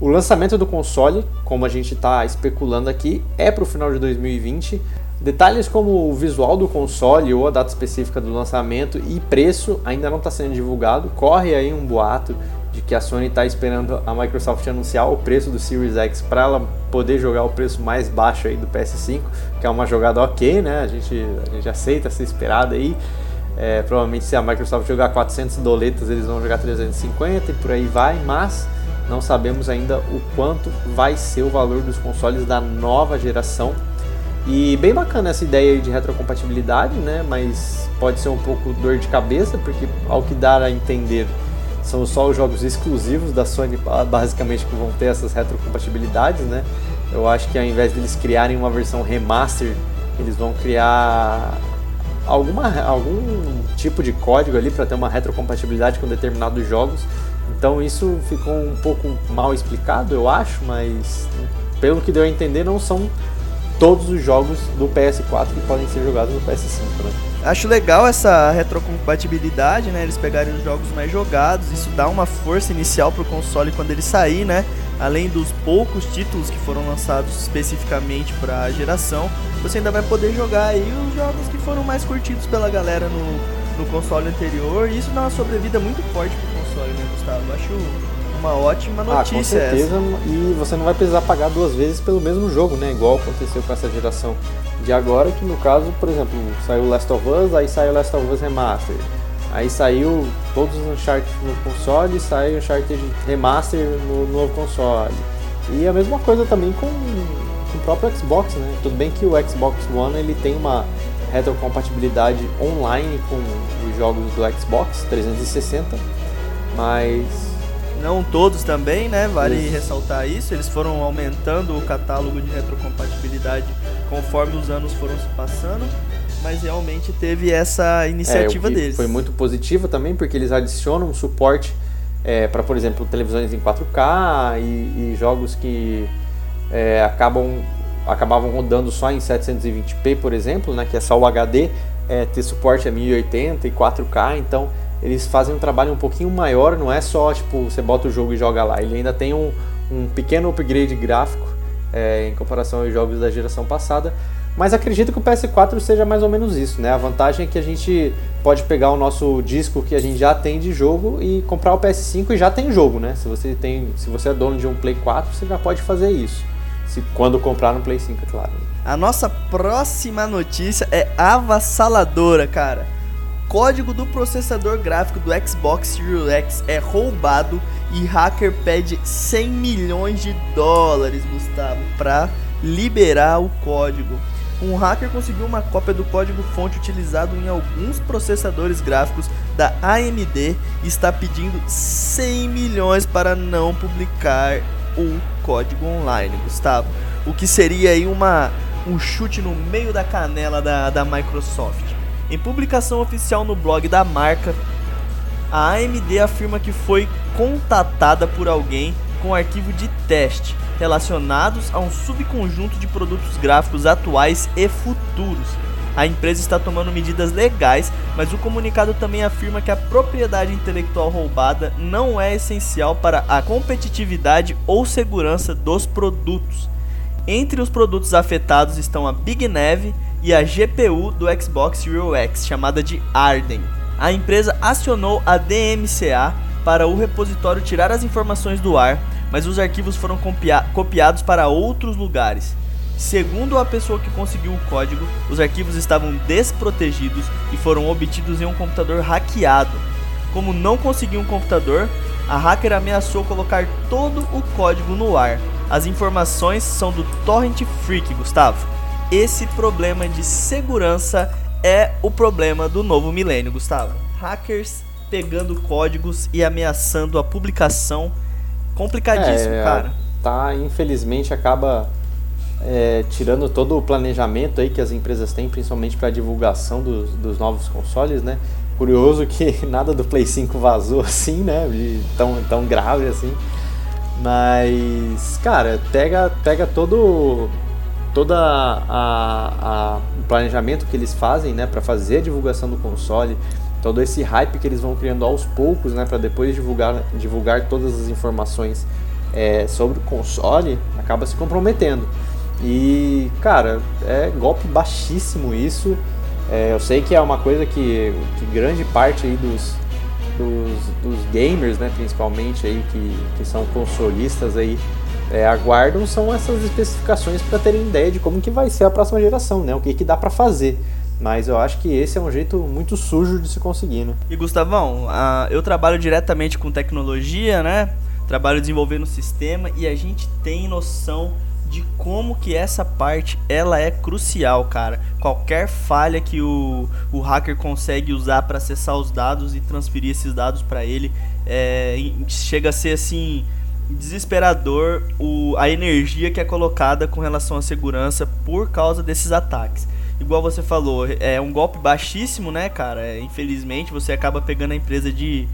O lançamento do console, como a gente está especulando aqui, é para o final de 2020. Detalhes como o visual do console ou a data específica do lançamento e preço ainda não está sendo divulgado. Corre aí um boato de que a Sony está esperando a Microsoft anunciar o preço do Series X para ela poder jogar o preço mais baixo aí do PS5, que é uma jogada ok, né? A gente, a gente aceita ser esperada aí. É, provavelmente se a Microsoft jogar 400 doletas, eles vão jogar 350 e por aí vai, mas não sabemos ainda o quanto vai ser o valor dos consoles da nova geração. E bem bacana essa ideia de retrocompatibilidade, né? Mas pode ser um pouco dor de cabeça, porque ao que dá a entender, são só os jogos exclusivos da Sony, basicamente, que vão ter essas retrocompatibilidades, né? Eu acho que ao invés deles criarem uma versão remaster, eles vão criar alguma, algum tipo de código ali para ter uma retrocompatibilidade com determinados jogos. Então isso ficou um pouco mal explicado, eu acho, mas pelo que deu a entender, não são todos os jogos do PS4 que podem ser jogados no PS5. Né? Acho legal essa retrocompatibilidade, né? Eles pegarem os jogos mais jogados, isso dá uma força inicial pro console quando ele sair, né? Além dos poucos títulos que foram lançados especificamente para a geração, você ainda vai poder jogar aí os jogos que foram mais curtidos pela galera no, no console anterior, e isso dá uma sobrevida muito forte pro console, né, Gustavo? Acho uma ótima notícia. Ah, com certeza. Essa. E você não vai precisar pagar duas vezes pelo mesmo jogo, né? Igual aconteceu com essa geração de agora, que no caso, por exemplo, saiu Last of Us, aí saiu Last of Us Remaster. Aí saiu todos os Uncharted no console, saiu Uncharted Remaster no novo console. E a mesma coisa também com, com o próprio Xbox, né? Tudo bem que o Xbox One ele tem uma retrocompatibilidade online com os jogos do Xbox 360, mas não todos também, né? Vale isso. ressaltar isso. Eles foram aumentando o catálogo de retrocompatibilidade conforme os anos foram se passando. Mas realmente teve essa iniciativa é, deles. Foi muito positiva também, porque eles adicionam suporte é, para, por exemplo, televisões em 4K e, e jogos que é, acabam, acabavam rodando só em 720p, por exemplo, né, que é só o HD, é, ter suporte a 1080 e 4K. Então, eles fazem um trabalho um pouquinho maior, não é só tipo você bota o jogo e joga lá, ele ainda tem um, um pequeno upgrade gráfico é, em comparação aos jogos da geração passada. Mas acredito que o PS4 seja mais ou menos isso, né? A vantagem é que a gente pode pegar o nosso disco que a gente já tem de jogo e comprar o PS5 e já tem jogo, né? Se você tem, se você é dono de um Play 4, você já pode fazer isso. Se quando comprar no Play 5, é claro. A nossa próxima notícia é avassaladora, cara código do processador gráfico do Xbox Series X é roubado e hacker pede 100 milhões de dólares, Gustavo, para liberar o código. Um hacker conseguiu uma cópia do código fonte utilizado em alguns processadores gráficos da AMD e está pedindo 100 milhões para não publicar o código online, Gustavo. O que seria aí uma, um chute no meio da canela da, da Microsoft. Em publicação oficial no blog da marca, a AMD afirma que foi contatada por alguém com arquivo de teste relacionados a um subconjunto de produtos gráficos atuais e futuros. A empresa está tomando medidas legais, mas o comunicado também afirma que a propriedade intelectual roubada não é essencial para a competitividade ou segurança dos produtos. Entre os produtos afetados estão a Big Neve e a GPU do Xbox Series X, chamada de Arden. A empresa acionou a DMCA para o repositório tirar as informações do ar, mas os arquivos foram copiados para outros lugares. Segundo a pessoa que conseguiu o código, os arquivos estavam desprotegidos e foram obtidos em um computador hackeado. Como não conseguiu um computador, a hacker ameaçou colocar todo o código no ar. As informações são do Torrent Freak, Gustavo esse problema de segurança é o problema do novo milênio, Gustavo. Hackers pegando códigos e ameaçando a publicação. Complicadíssimo, é, cara. Tá, infelizmente acaba é, tirando todo o planejamento aí que as empresas têm, principalmente para divulgação dos, dos novos consoles, né? Curioso que *laughs* nada do Play 5 vazou assim, né? De tão, tão grave assim. Mas, cara, pega, pega todo todo a, a, o planejamento que eles fazem né, para fazer a divulgação do console, todo esse hype que eles vão criando aos poucos né, para depois divulgar, divulgar todas as informações é, sobre o console, acaba se comprometendo. E, cara, é golpe baixíssimo isso. É, eu sei que é uma coisa que, que grande parte aí dos, dos, dos gamers, né, principalmente aí que, que são consolistas aí é, aguardam são essas especificações para terem ideia de como que vai ser a próxima geração, né? O que, que dá para fazer. Mas eu acho que esse é um jeito muito sujo de se conseguir, né? E Gustavão, eu trabalho diretamente com tecnologia, né? Trabalho desenvolvendo sistema e a gente tem noção de como que essa parte ela é crucial, cara. Qualquer falha que o, o hacker consegue usar para acessar os dados e transferir esses dados para ele é, chega a ser assim desesperador o, a energia que é colocada com relação à segurança por causa desses ataques. Igual você falou, é um golpe baixíssimo, né, cara? É, infelizmente você acaba pegando a empresa de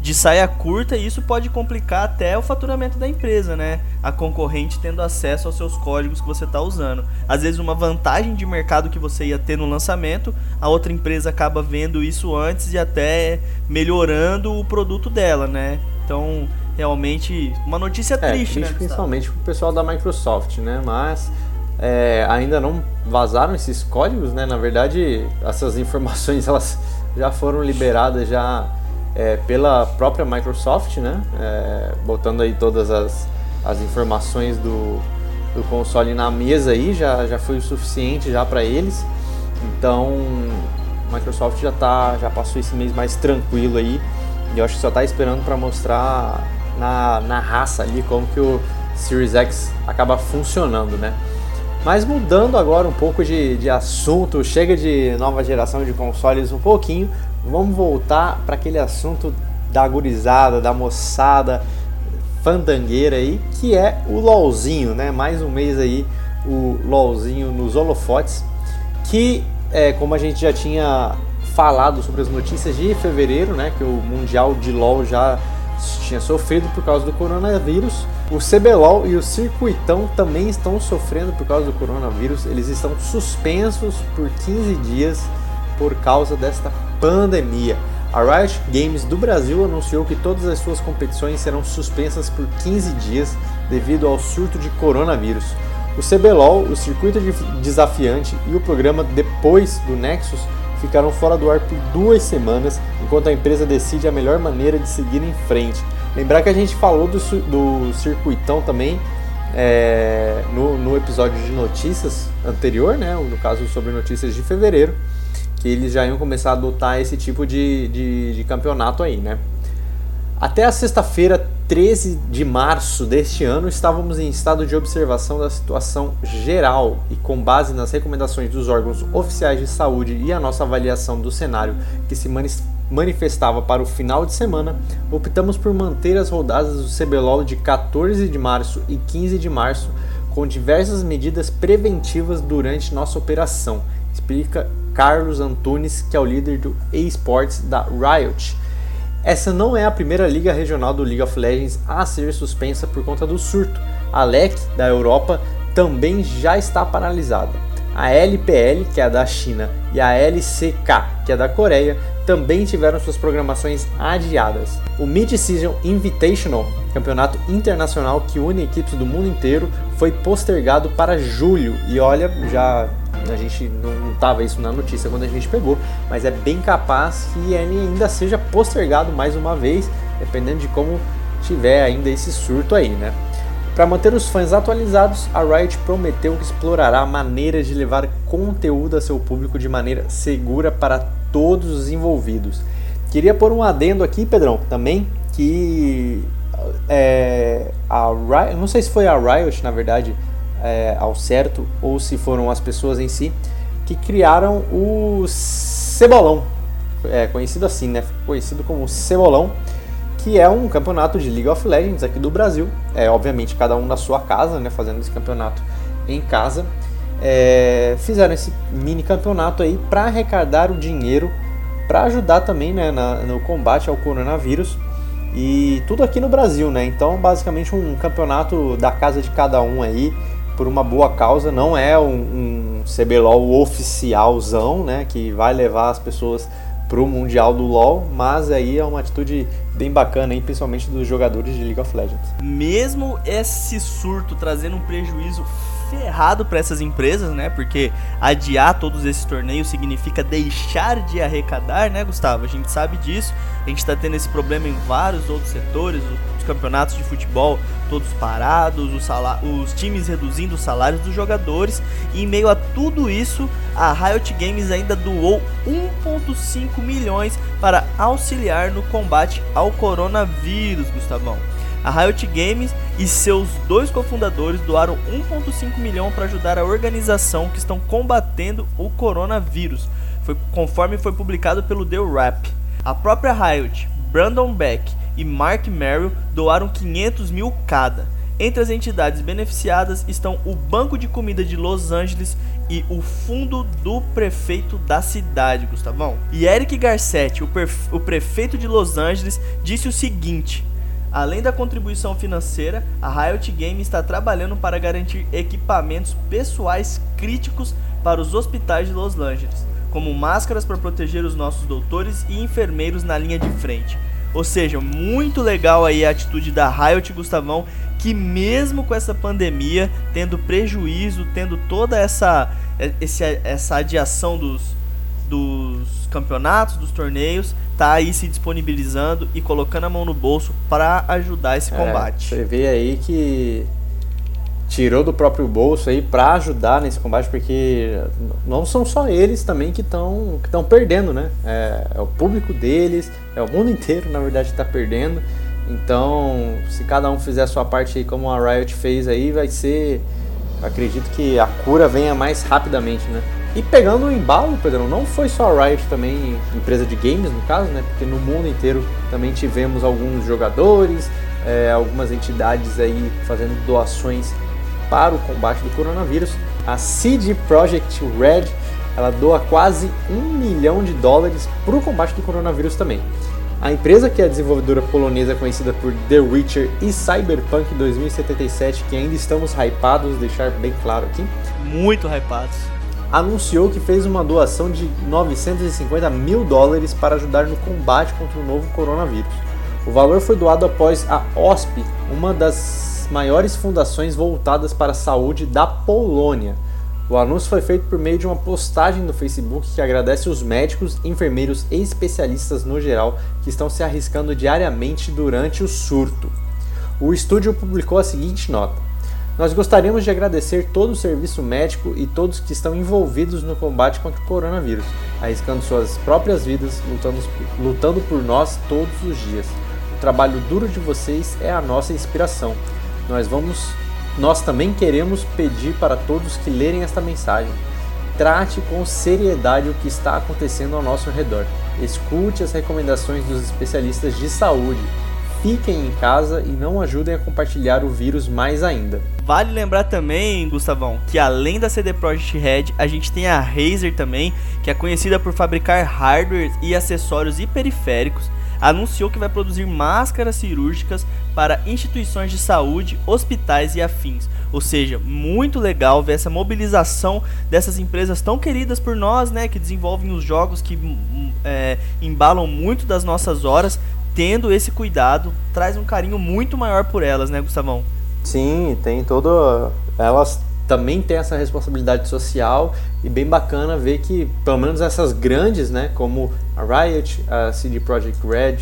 de saia curta e isso pode complicar até o faturamento da empresa, né? A concorrente tendo acesso aos seus códigos que você está usando. Às vezes uma vantagem de mercado que você ia ter no lançamento, a outra empresa acaba vendo isso antes e até melhorando o produto dela, né? Então, realmente, uma notícia é, triste, triste né? Principalmente para o pessoal da Microsoft, né? Mas é, ainda não vazaram esses códigos, né? Na verdade, essas informações *laughs* elas já foram liberadas já é, pela própria Microsoft, né? É, botando aí todas as, as informações do, do console na mesa aí, já, já foi o suficiente já para eles. Então, a Microsoft já tá, já passou esse mês mais tranquilo aí. E eu acho que só tá esperando para mostrar na, na raça ali como que o Series X acaba funcionando, né? Mas mudando agora um pouco de, de assunto, chega de nova geração de consoles um pouquinho, vamos voltar para aquele assunto da gurizada, da moçada fandangueira aí, que é o LOLzinho, né? Mais um mês aí o LOLzinho nos holofotes, que é, como a gente já tinha falado sobre as notícias de fevereiro, né? Que o Mundial de LOL já tinha sofrido por causa do coronavírus. O CBLOL e o Circuitão também estão sofrendo por causa do coronavírus. Eles estão suspensos por 15 dias por causa desta pandemia. A Riot Games do Brasil anunciou que todas as suas competições serão suspensas por 15 dias devido ao surto de coronavírus. O CBLOL, o circuito desafiante e o programa depois do Nexus ficaram fora do ar por duas semanas, enquanto a empresa decide a melhor maneira de seguir em frente. Lembrar que a gente falou do, do circuitão também é, no, no episódio de notícias anterior, né? no caso sobre notícias de fevereiro que eles já iam começar a adotar esse tipo de, de, de campeonato aí, né? Até a sexta-feira, 13 de março deste ano, estávamos em estado de observação da situação geral e, com base nas recomendações dos órgãos oficiais de saúde e a nossa avaliação do cenário que se manifestava para o final de semana, optamos por manter as rodadas do CBLOL de 14 de março e 15 de março, com diversas medidas preventivas durante nossa operação, explica Carlos Antunes, que é o líder do eSports da Riot. Essa não é a primeira liga regional do League of Legends a ser suspensa por conta do surto. A LEC da Europa também já está paralisada. A LPL, que é a da China, e a LCK, que é da Coreia, também tiveram suas programações adiadas. O Mid-Season Invitational, campeonato internacional que une equipes do mundo inteiro, foi postergado para julho. E olha, já a gente não estava isso na notícia quando a gente pegou, mas é bem capaz que ele ainda seja postergado mais uma vez, dependendo de como tiver ainda esse surto aí, né? Para manter os fãs atualizados, a Riot prometeu que explorará maneiras de levar conteúdo a seu público de maneira segura para todos os envolvidos. Queria pôr um adendo aqui, Pedrão, também, que é, a Riot, não sei se foi a Riot, na verdade, é, ao certo ou se foram as pessoas em si que criaram o Cebolão, é conhecido assim, né? Conhecido como Cebolão, que é um campeonato de League of Legends aqui do Brasil. É obviamente cada um na sua casa, né? Fazendo esse campeonato em casa. É, fizeram esse mini campeonato aí para arrecadar o dinheiro para ajudar também né, na, no combate ao coronavírus e tudo aqui no Brasil, né? Então, basicamente um campeonato da casa de cada um aí por uma boa causa, não é um, um CBLOL oficialzão, né, que vai levar as pessoas pro Mundial do LoL, mas aí é uma atitude bem bacana, hein, principalmente dos jogadores de League of Legends. Mesmo esse surto trazendo um prejuízo ferrado para essas empresas, né? Porque adiar todos esses torneios significa deixar de arrecadar, né, Gustavo? A gente sabe disso. A gente está tendo esse problema em vários outros setores, os campeonatos de futebol todos parados, os, os times reduzindo os salários dos jogadores. E em meio a tudo isso, a Riot Games ainda doou 1,5 milhões para auxiliar no combate ao coronavírus, Gustavão. A Riot Games e seus dois cofundadores doaram 1,5 milhão para ajudar a organização que estão combatendo o coronavírus, foi, conforme foi publicado pelo The Wrap. A própria Riot, Brandon Beck e Mark Merrill doaram 500 mil cada. Entre as entidades beneficiadas estão o Banco de Comida de Los Angeles e o Fundo do Prefeito da cidade, Gustavão. E Eric Garcetti, o, o prefeito de Los Angeles, disse o seguinte: Além da contribuição financeira, a Riot Games está trabalhando para garantir equipamentos pessoais críticos para os hospitais de Los Angeles, como máscaras para proteger os nossos doutores e enfermeiros na linha de frente. Ou seja, muito legal aí a atitude da Riot Gustavão, que mesmo com essa pandemia, tendo prejuízo, tendo toda essa, essa, essa adiação dos, dos campeonatos, dos torneios, tá aí se disponibilizando e colocando a mão no bolso para ajudar esse é, combate. Você vê aí que tirou do próprio bolso aí para ajudar nesse combate, porque não são só eles também que estão que perdendo, né? É, é, o público deles, é o mundo inteiro na verdade está perdendo. Então, se cada um fizer a sua parte aí, como a Riot fez aí, vai ser, acredito que a cura venha mais rapidamente, né? E pegando o embalo, Pedro, não foi só a Riot também, empresa de games no caso, né? Porque no mundo inteiro também tivemos alguns jogadores, é, algumas entidades aí fazendo doações para o combate do coronavírus. A CD Projekt Red ela doa quase um milhão de dólares para o combate do coronavírus também. A empresa, que é a desenvolvedora polonesa conhecida por The Witcher e Cyberpunk 2077, que ainda estamos hypados, deixar bem claro aqui. Muito hypados anunciou que fez uma doação de 950 mil dólares para ajudar no combate contra o novo coronavírus. O valor foi doado após a OSP, uma das maiores fundações voltadas para a saúde da Polônia. O anúncio foi feito por meio de uma postagem no Facebook que agradece os médicos, enfermeiros e especialistas no geral que estão se arriscando diariamente durante o surto. O estúdio publicou a seguinte nota: nós gostaríamos de agradecer todo o serviço médico e todos que estão envolvidos no combate contra o coronavírus, arriscando suas próprias vidas, lutando, lutando por nós todos os dias. O trabalho duro de vocês é a nossa inspiração. Nós vamos, nós também queremos pedir para todos que lerem esta mensagem. Trate com seriedade o que está acontecendo ao nosso redor. Escute as recomendações dos especialistas de saúde fiquem em casa e não ajudem a compartilhar o vírus mais ainda. Vale lembrar também, Gustavão, que além da CD Projekt Red, a gente tem a Razer também, que é conhecida por fabricar hardware e acessórios e periféricos, anunciou que vai produzir máscaras cirúrgicas para instituições de saúde, hospitais e afins. Ou seja, muito legal ver essa mobilização dessas empresas tão queridas por nós, né, que desenvolvem os jogos que hum, é, embalam muito das nossas horas, tendo esse cuidado, traz um carinho muito maior por elas, né, Gustavão? Sim, tem todo. Elas também têm essa responsabilidade social e bem bacana ver que, pelo menos essas grandes, né, como a Riot, a CD Projekt Red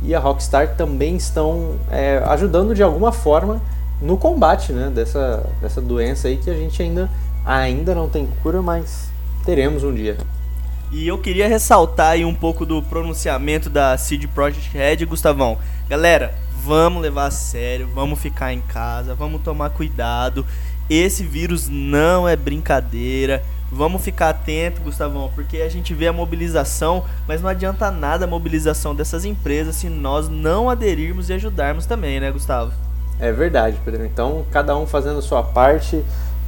e a Rockstar também estão é, ajudando de alguma forma no combate né, dessa, dessa doença aí que a gente ainda, ainda não tem cura, mas teremos um dia. E eu queria ressaltar aí um pouco do pronunciamento da CD Projekt Red, Gustavão. Galera, vamos levar a sério, vamos ficar em casa, vamos tomar cuidado. Esse vírus não é brincadeira. Vamos ficar atento, Gustavão, porque a gente vê a mobilização, mas não adianta nada a mobilização dessas empresas se nós não aderirmos e ajudarmos também, né, Gustavo? É verdade, Pedro. Então, cada um fazendo a sua parte,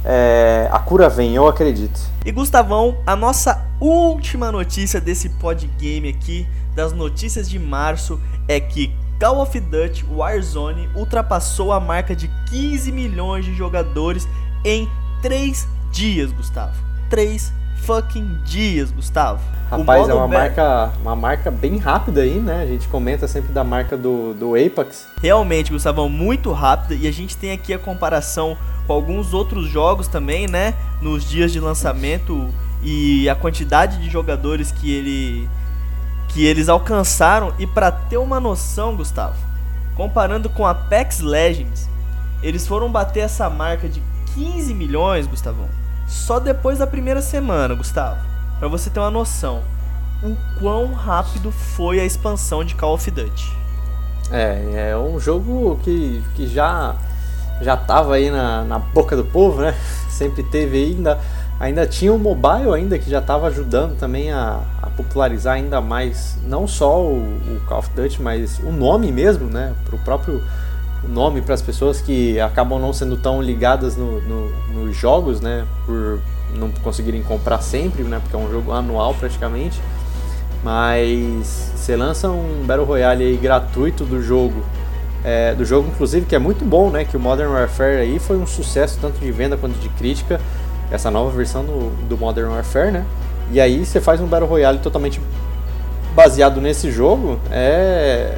é, a cura vem, eu acredito. E Gustavão, a nossa última notícia desse podgame aqui, das notícias de março, é que Call of Duty Warzone ultrapassou a marca de 15 milhões de jogadores em 3 dias, Gustavo. 3 fucking dias, Gustavo. Rapaz, é uma marca, uma marca bem rápida aí, né? A gente comenta sempre da marca do, do Apex. Realmente, Gustavo, muito rápida. E a gente tem aqui a comparação com alguns outros jogos também, né? Nos dias de lançamento e a quantidade de jogadores que ele que eles alcançaram e para ter uma noção, Gustavo, comparando com Apex Legends, eles foram bater essa marca de 15 milhões, Gustavão, só depois da primeira semana, Gustavo. Para você ter uma noção, o quão rápido foi a expansão de Call of Duty. É, é um jogo que, que já já tava aí na, na boca do povo, né? *laughs* Sempre teve ainda ainda tinha o mobile ainda que já estava ajudando também a, a, popularizar ainda mais não só o, o, Call of Duty, mas o nome mesmo, né? Para o próprio nome para as pessoas que acabam não sendo tão ligadas no, no, nos jogos, né? Por não conseguirem comprar sempre, né? Porque é um jogo anual praticamente. Mas você lança um Battle Royale gratuito do jogo. É, do jogo, inclusive, que é muito bom, né? Que o Modern Warfare aí foi um sucesso tanto de venda quanto de crítica essa nova versão do, do Modern Warfare, né? E aí você faz um Battle Royale totalmente baseado nesse jogo, é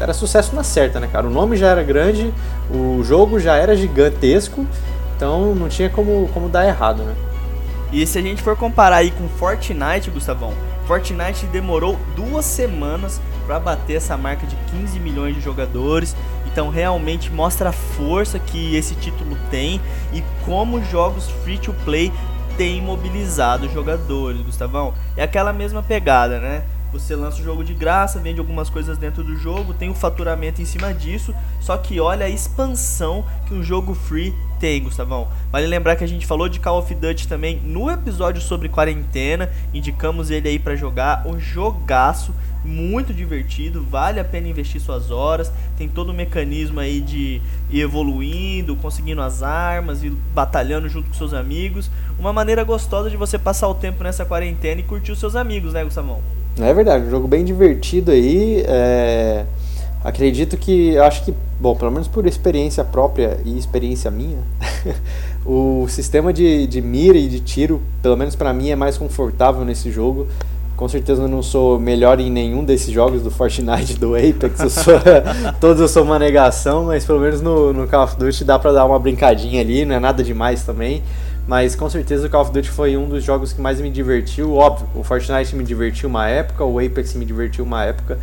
era sucesso na certa, né, cara? O nome já era grande, o jogo já era gigantesco, então não tinha como, como dar errado, né? E se a gente for comparar aí com Fortnite, Gustavão, Fortnite demorou duas semanas para bater essa marca de 15 milhões de jogadores. Então realmente mostra a força que esse título tem e como jogos free to play têm mobilizado jogadores, Gustavão. É aquela mesma pegada, né? Você lança o jogo de graça, vende algumas coisas dentro do jogo, tem o faturamento em cima disso, só que olha a expansão que um jogo free tem, Gustavão. Vale lembrar que a gente falou de Call of Duty também no episódio sobre quarentena, indicamos ele aí para jogar, um jogaço muito divertido, vale a pena investir suas horas, tem todo o mecanismo aí de ir evoluindo, conseguindo as armas e batalhando junto com seus amigos, uma maneira gostosa de você passar o tempo nessa quarentena e curtir os seus amigos, né, Gustavão? É verdade, um jogo bem divertido aí. É... Acredito que, acho que, bom, pelo menos por experiência própria e experiência minha, *laughs* o sistema de, de mira e de tiro, pelo menos para mim, é mais confortável nesse jogo. Com certeza eu não sou melhor em nenhum desses jogos do Fortnite, do Apex, eu sou, *laughs* todos eu sou uma negação, mas pelo menos no, no Call of Duty dá pra dar uma brincadinha ali, não é nada demais também. Mas com certeza o Call of Duty foi um dos jogos que mais me divertiu. Óbvio, o Fortnite me divertiu uma época, o Apex me divertiu uma época.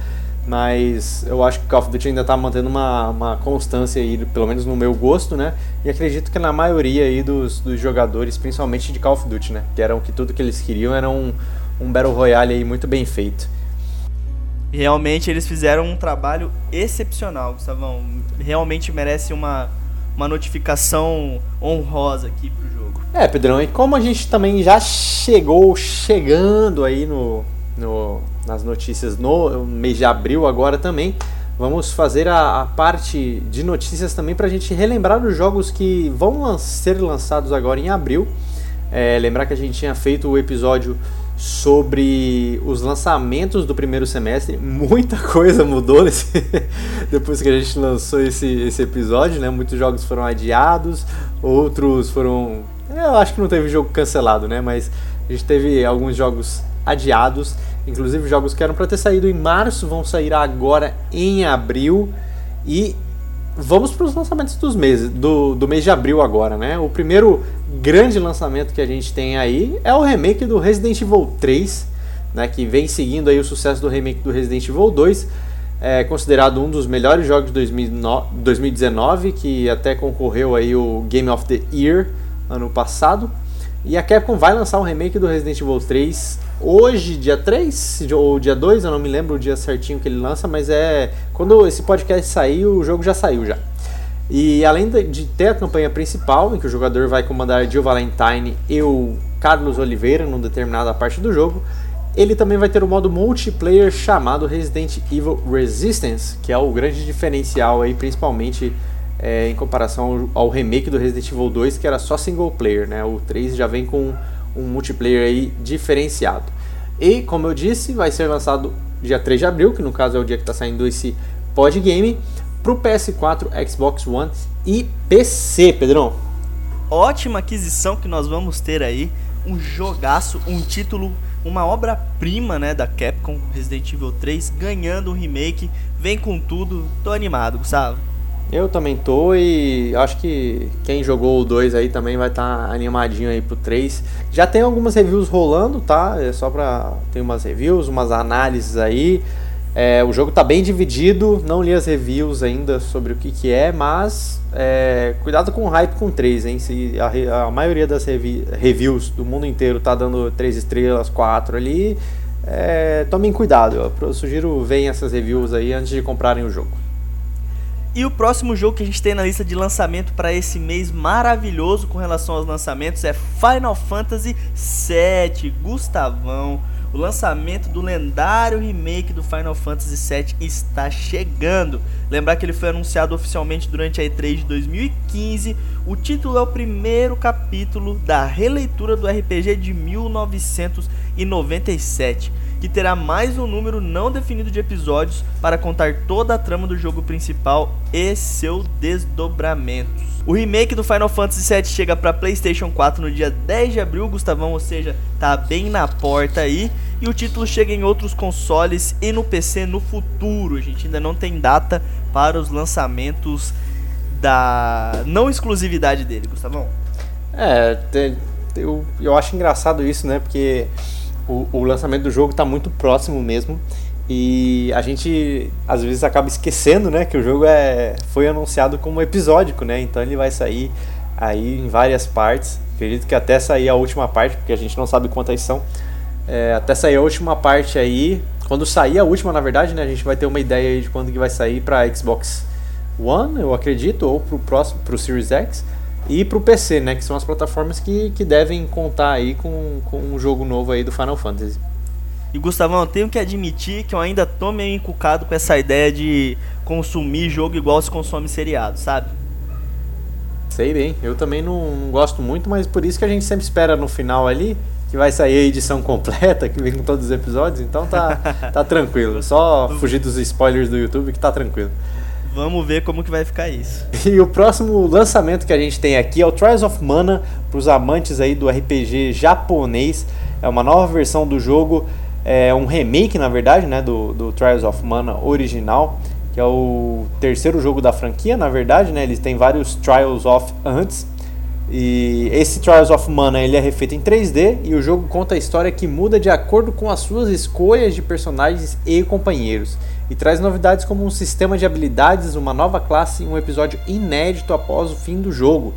Mas eu acho que o Call of Duty ainda está mantendo uma, uma constância aí, pelo menos no meu gosto, né? E acredito que na maioria aí dos, dos jogadores, principalmente de Call of Duty, né? Que eram que tudo que eles queriam era um, um Battle Royale aí muito bem feito. Realmente eles fizeram um trabalho excepcional, Gustavão. Realmente merece uma, uma notificação honrosa aqui pro jogo. É, Pedrão, e como a gente também já chegou chegando aí no, no nas notícias no mês de abril agora também, vamos fazer a, a parte de notícias também para a gente relembrar os jogos que vão lan ser lançados agora em abril. É, lembrar que a gente tinha feito o episódio sobre os lançamentos do primeiro semestre. Muita coisa mudou nesse, *laughs* depois que a gente lançou esse, esse episódio, né? Muitos jogos foram adiados, outros foram. Eu acho que não teve jogo cancelado, né? Mas a gente teve alguns jogos adiados, inclusive jogos que eram para ter saído em março vão sair agora em abril. E vamos para os lançamentos dos meses, do, do mês de abril agora, né? O primeiro grande lançamento que a gente tem aí é o remake do Resident Evil 3, né? Que vem seguindo aí o sucesso do remake do Resident Evil 2. É considerado um dos melhores jogos de 2019, que até concorreu aí o Game of the Year ano passado. E a Capcom vai lançar um remake do Resident Evil 3 hoje, dia 3 ou dia 2, eu não me lembro o dia certinho que ele lança, mas é. Quando esse podcast sair, o jogo já saiu já. E além de ter a campanha principal, em que o jogador vai comandar Jill Valentine e o Carlos Oliveira numa determinada parte do jogo, ele também vai ter o modo multiplayer chamado Resident Evil Resistance, que é o grande diferencial aí, principalmente é, em comparação ao, ao, remake do Resident Evil 2, que era só single player, né? O 3 já vem com um multiplayer aí diferenciado. E, como eu disse, vai ser lançado dia 3 de abril, que no caso é o dia que está saindo esse pod game, para o PS4, Xbox One e PC, Pedrão. ótima aquisição que nós vamos ter aí. Um jogaço, um título, uma obra-prima né, da Capcom, Resident Evil 3, ganhando um remake. Vem com tudo, tô animado, Gustavo. Eu também tô e acho que quem jogou o 2 aí também vai estar tá animadinho aí pro 3. Já tem algumas reviews rolando, tá? É só pra. Tem umas reviews, umas análises aí. É, o jogo tá bem dividido, não li as reviews ainda sobre o que, que é, mas é, cuidado com o hype com 3, hein? Se a, a maioria das revi reviews do mundo inteiro tá dando 3 estrelas, 4 ali, é, tomem cuidado. Eu, sugiro verem essas reviews aí antes de comprarem o jogo. E o próximo jogo que a gente tem na lista de lançamento para esse mês maravilhoso com relação aos lançamentos é Final Fantasy VII. Gustavão o lançamento do lendário remake do Final Fantasy VII está chegando. Lembrar que ele foi anunciado oficialmente durante a E3 de 2015. O título é o primeiro capítulo da releitura do RPG de 1997 que terá mais um número não definido de episódios para contar toda a trama do jogo principal e seus desdobramentos. O remake do Final Fantasy VII chega para PlayStation 4 no dia 10 de abril, Gustavão, ou seja, tá bem na porta aí. E o título chega em outros consoles e no PC no futuro. A gente ainda não tem data para os lançamentos da não exclusividade dele, Gustavão. É, eu, eu acho engraçado isso, né? Porque o, o lançamento do jogo está muito próximo mesmo. E a gente às vezes acaba esquecendo, né, que o jogo é foi anunciado como episódico, né? Então ele vai sair aí em várias partes. Acredito que até sair a última parte, porque a gente não sabe quantas são. É, até sair a última parte aí. Quando sair a última, na verdade, né, a gente vai ter uma ideia de quando que vai sair para Xbox One, eu acredito, ou pro próximo, pro Series X e para o PC, né, que são as plataformas que, que devem contar aí com, com um jogo novo aí do Final Fantasy. E Gustavão, eu tenho que admitir que eu ainda tô meio encucado com essa ideia de consumir jogo igual se consome seriado, sabe? Sei bem, eu também não, não gosto muito, mas por isso que a gente sempre espera no final ali que vai sair a edição completa, que vem com todos os episódios, então tá, *laughs* tá tranquilo. Só fugir dos spoilers do YouTube que tá tranquilo. Vamos ver como que vai ficar isso. E o próximo lançamento que a gente tem aqui é o Trials of Mana para os amantes aí do RPG japonês. É uma nova versão do jogo, é um remake na verdade, né, do, do Trials of Mana original, que é o terceiro jogo da franquia, na verdade, né? Eles têm vários Trials of antes. E esse Trials of Mana ele é refeito em 3D e o jogo conta a história que muda de acordo com as suas escolhas de personagens e companheiros e traz novidades como um sistema de habilidades, uma nova classe e um episódio inédito após o fim do jogo.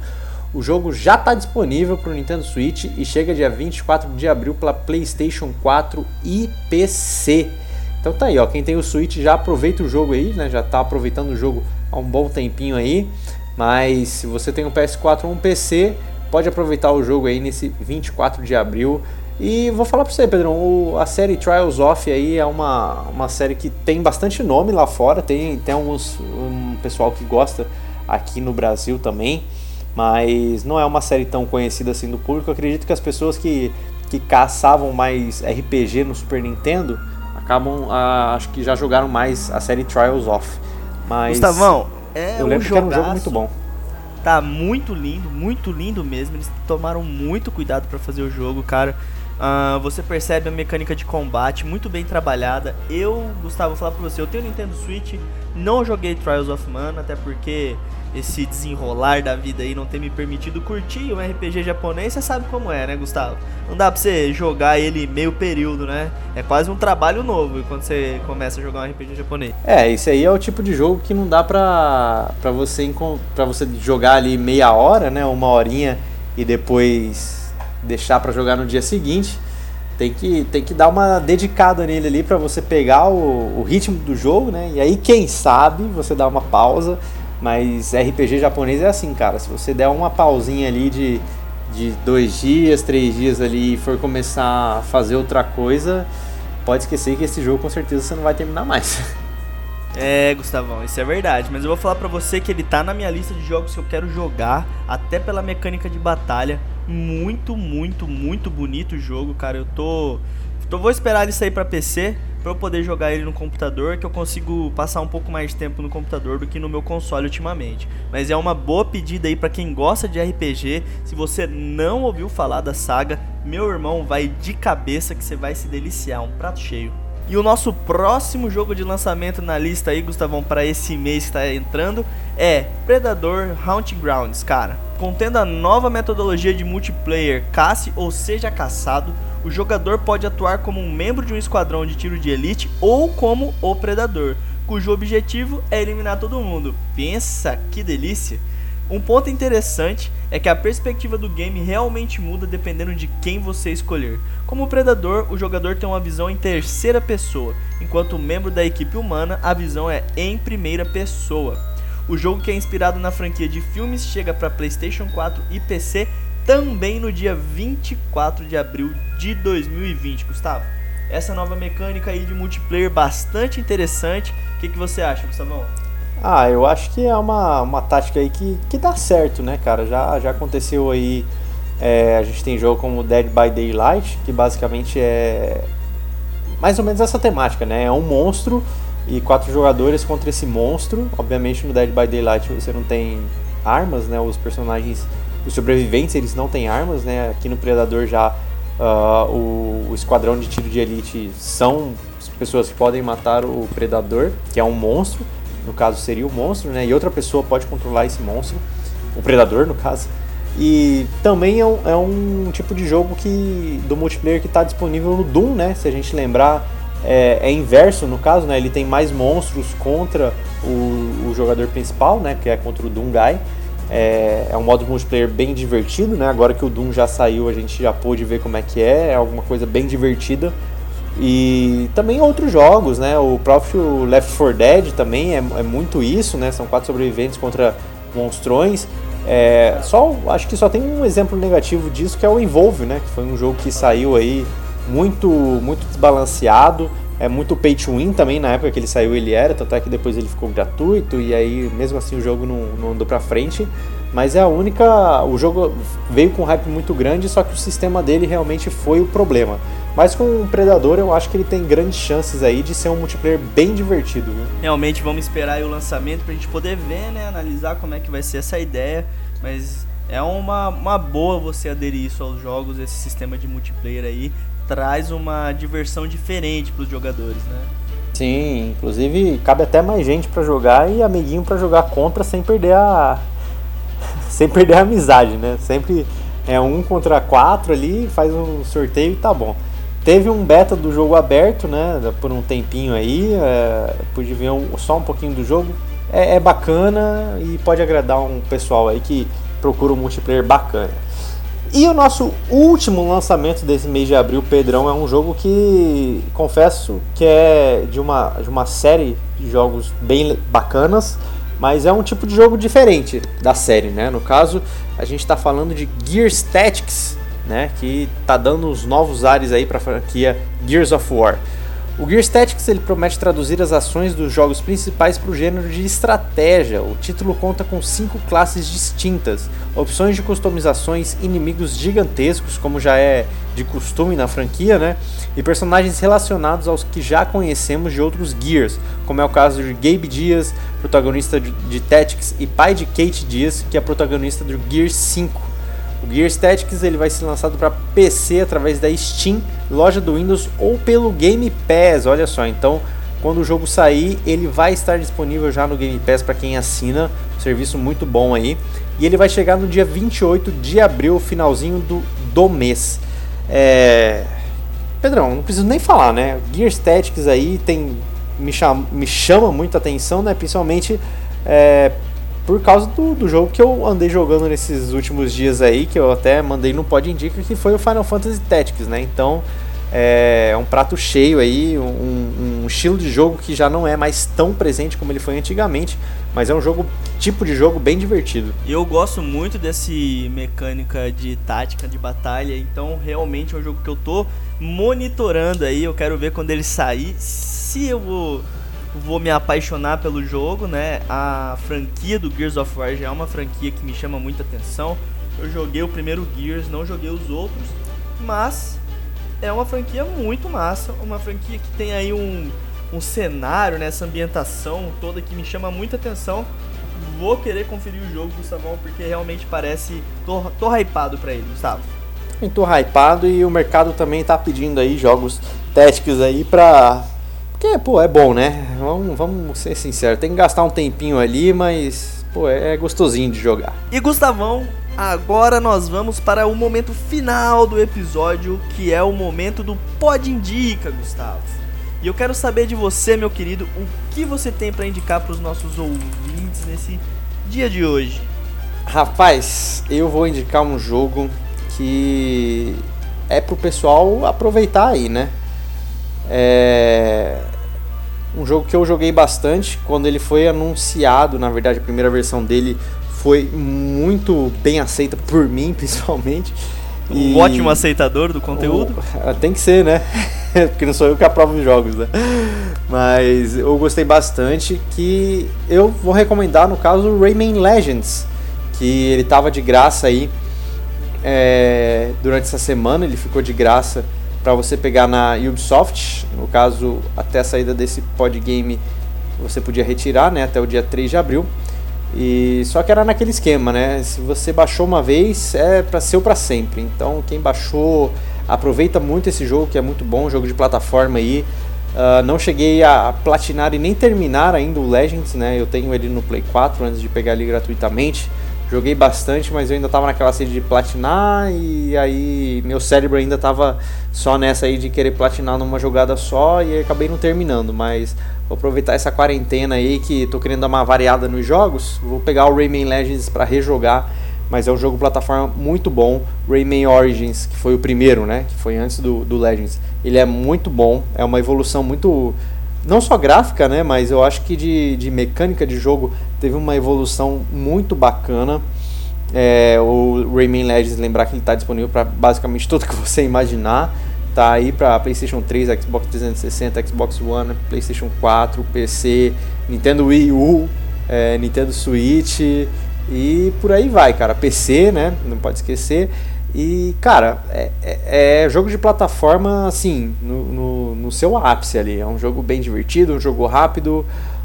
O jogo já está disponível para o Nintendo Switch e chega dia 24 de abril para PlayStation 4 e PC. Então tá aí, ó, quem tem o Switch já aproveita o jogo aí, né? Já está aproveitando o jogo há um bom tempinho aí. Mas se você tem um PS4 ou um PC, pode aproveitar o jogo aí nesse 24 de abril. E vou falar pra você, Pedrão, o, a série Trials of aí é uma, uma série que tem bastante nome lá fora, tem, tem alguns um pessoal que gosta aqui no Brasil também, mas não é uma série tão conhecida assim do público. Eu acredito que as pessoas que, que caçavam mais RPG no Super Nintendo acabam, ah, acho que já jogaram mais a série Trials of. Mas Gustavão, é eu lembro um que era um jogo muito bom. Tá muito lindo, muito lindo mesmo. Eles tomaram muito cuidado para fazer o jogo, cara. Uh, você percebe a mecânica de combate muito bem trabalhada. Eu, Gustavo, vou falar pra você, eu tenho Nintendo Switch, não joguei Trials of Mana, até porque esse desenrolar da vida aí não tem me permitido curtir um RPG japonês, você sabe como é, né, Gustavo? Não dá pra você jogar ele meio período, né? É quase um trabalho novo quando você começa a jogar um RPG japonês. É, esse aí é o tipo de jogo que não dá pra, pra, você, pra você jogar ali meia hora, né? Uma horinha e depois deixar para jogar no dia seguinte. Tem que, tem que dar uma dedicada nele ali para você pegar o, o, ritmo do jogo, né? E aí, quem sabe, você dá uma pausa. Mas RPG japonês é assim, cara. Se você der uma pausinha ali de, de dois dias, três dias ali e for começar a fazer outra coisa, pode esquecer que esse jogo com certeza você não vai terminar mais. *laughs* É, Gustavão, isso é verdade. Mas eu vou falar pra você que ele tá na minha lista de jogos que eu quero jogar, até pela mecânica de batalha. Muito, muito, muito bonito o jogo, cara. Eu tô Então vou esperar ele sair para PC para eu poder jogar ele no computador, que eu consigo passar um pouco mais de tempo no computador do que no meu console ultimamente. Mas é uma boa pedida aí para quem gosta de RPG. Se você não ouviu falar da saga, meu irmão, vai de cabeça que você vai se deliciar, um prato cheio. E o nosso próximo jogo de lançamento na lista aí, Gustavão, para esse mês que está entrando é Predador Hunting Grounds, cara. Contendo a nova metodologia de multiplayer casse ou seja caçado, o jogador pode atuar como um membro de um esquadrão de tiro de elite ou como o predador, cujo objetivo é eliminar todo mundo. Pensa que delícia! Um ponto interessante é que a perspectiva do game realmente muda dependendo de quem você escolher. Como predador, o jogador tem uma visão em terceira pessoa, enquanto o membro da equipe humana a visão é em primeira pessoa. O jogo que é inspirado na franquia de filmes chega para PlayStation 4 e PC também no dia 24 de abril de 2020, Gustavo. Essa nova mecânica aí de multiplayer bastante interessante. O que, que você acha, Gustavão? Ah, eu acho que é uma, uma tática aí que, que dá certo, né, cara? Já, já aconteceu aí. É, a gente tem jogo como Dead by Daylight, que basicamente é mais ou menos essa temática, né? É um monstro e quatro jogadores contra esse monstro. Obviamente no Dead by Daylight você não tem armas, né? Os personagens, os sobreviventes, eles não têm armas, né? Aqui no Predador já uh, o, o esquadrão de tiro de elite são pessoas que podem matar o predador, que é um monstro no caso seria o monstro, né? E outra pessoa pode controlar esse monstro, o predador no caso. E também é um, é um tipo de jogo que do multiplayer que está disponível no Doom, né? Se a gente lembrar, é, é, inverso no caso, né? Ele tem mais monstros contra o, o jogador principal, né? Que é contra o Doom Guy. É, é, um modo multiplayer bem divertido, né? Agora que o Doom já saiu, a gente já pôde ver como é que é. É alguma coisa bem divertida. E também outros jogos, né? O próprio Left 4 Dead também é, é muito isso, né? São quatro sobreviventes contra monstrões. É, só, acho que só tem um exemplo negativo disso que é o Involve, né? Que foi um jogo que saiu aí muito, muito desbalanceado. É muito pay to win também, na época que ele saiu ele era, tanto é que depois ele ficou gratuito e aí mesmo assim o jogo não, não andou pra frente. Mas é a única. O jogo veio com um hype muito grande, só que o sistema dele realmente foi o problema. Mas com o Predador eu acho que ele tem grandes chances aí de ser um multiplayer bem divertido, viu? Realmente vamos esperar o lançamento pra gente poder ver, né? Analisar como é que vai ser essa ideia. Mas é uma, uma boa você aderir isso aos jogos, esse sistema de multiplayer aí. Traz uma diversão diferente para os jogadores, né? Sim, inclusive cabe até mais gente para jogar e amiguinho para jogar contra sem perder a, *laughs* sem perder a amizade, né? Sempre é um contra quatro ali, faz um sorteio e tá bom. Teve um beta do jogo aberto, né? Por um tempinho aí, é, pude ver um, só um pouquinho do jogo. É, é, bacana e pode agradar um pessoal aí que procura um multiplayer bacana. E o nosso último lançamento desse mês de abril, Pedrão, é um jogo que confesso que é de uma, de uma série de jogos bem bacanas mas é um tipo de jogo diferente da série, né? No caso, a gente está falando de Gears Tactics, né? Que tá dando os novos ares aí para a franquia Gears of War. O Gears Tactics ele promete traduzir as ações dos jogos principais para o gênero de estratégia. O título conta com cinco classes distintas, opções de customizações, inimigos gigantescos, como já é de costume na franquia, né? E personagens relacionados aos que já conhecemos de outros Gears, como é o caso de Gabe Diaz, protagonista de Tactics, e pai de Kate Diaz, que é protagonista do Gears 5. O Gears Tactics ele vai ser lançado para PC através da Steam, loja do Windows ou pelo Game Pass. Olha só, então quando o jogo sair, ele vai estar disponível já no Game Pass para quem assina, um serviço muito bom aí. E ele vai chegar no dia 28 de abril, finalzinho do, do mês. É... Pedrão, não preciso nem falar, né? Gears Tactics aí tem me chama, me chama muito a atenção, né? Principalmente é, por causa do, do jogo que eu andei jogando nesses últimos dias aí, que eu até mandei no Pod Indica, que foi o Final Fantasy Tactics, né? Então é um prato cheio aí, um, um, estilo de jogo que já não é mais tão presente como ele foi antigamente, mas é um jogo tipo de jogo bem divertido. Eu gosto muito desse mecânica de tática de batalha, então realmente é um jogo que eu tô monitorando aí, eu quero ver quando ele sair, se eu vou vou me apaixonar pelo jogo, né? A franquia do Gears of War já é uma franquia que me chama muita atenção. Eu joguei o primeiro Gears, não joguei os outros, mas é uma franquia muito massa, uma franquia que tem aí um, um cenário, né, essa ambientação toda que me chama muita atenção. Vou querer conferir o jogo, Gustavão, porque realmente parece. Tô, tô hypado pra ele, Gustavo. Tô hypado e o mercado também tá pedindo aí jogos téticos aí pra. Porque, pô, é bom, né? Vamos, vamos ser sinceros, tem que gastar um tempinho ali, mas, pô, é gostosinho de jogar. E Gustavão, agora nós vamos para o momento final do episódio, que é o momento do Pod Indica, Gustavo. E eu quero saber de você, meu querido, o que você tem para indicar para os nossos ouvintes nesse dia de hoje. Rapaz, eu vou indicar um jogo que é pro pessoal aproveitar aí, né? É um jogo que eu joguei bastante quando ele foi anunciado, na verdade a primeira versão dele foi muito bem aceita por mim, *laughs* principalmente. Um e... ótimo aceitador do conteúdo. O... Tem que ser, né? *laughs* Porque não sou eu que aprovo os jogos, né? Mas eu gostei bastante que eu vou recomendar no caso o Rayman Legends, que ele tava de graça aí é... durante essa semana, ele ficou de graça para você pegar na Ubisoft, no caso até a saída desse pod game você podia retirar, né, até o dia 3 de abril. E só que era naquele esquema, né? Se você baixou uma vez, é para ser para sempre. Então, quem baixou, aproveita muito esse jogo, que é muito bom, jogo de plataforma aí. Uh, não cheguei a platinar e nem terminar ainda o Legends, né? Eu tenho ele no Play 4 antes de pegar ele gratuitamente. Joguei bastante, mas eu ainda tava naquela sede de platinar e aí meu cérebro ainda tava só nessa aí de querer platinar numa jogada só e acabei não terminando, mas vou aproveitar essa quarentena aí que tô querendo dar uma variada nos jogos, vou pegar o Rayman Legends para rejogar, mas é um jogo plataforma muito bom, Rayman Origins, que foi o primeiro, né, que foi antes do, do Legends. Ele é muito bom, é uma evolução muito não só gráfica, né, mas eu acho que de, de mecânica de jogo teve uma evolução muito bacana. É, o Rayman Legends, lembrar que ele está disponível para basicamente tudo que você imaginar. Tá aí para PlayStation 3, Xbox 360, Xbox One, PlayStation 4, PC, Nintendo Wii U, é, Nintendo Switch e por aí vai, cara. PC, né? Não pode esquecer. E, cara, é, é, é, jogo de plataforma, assim, no, no, no, seu ápice ali. É um jogo bem divertido, um jogo rápido,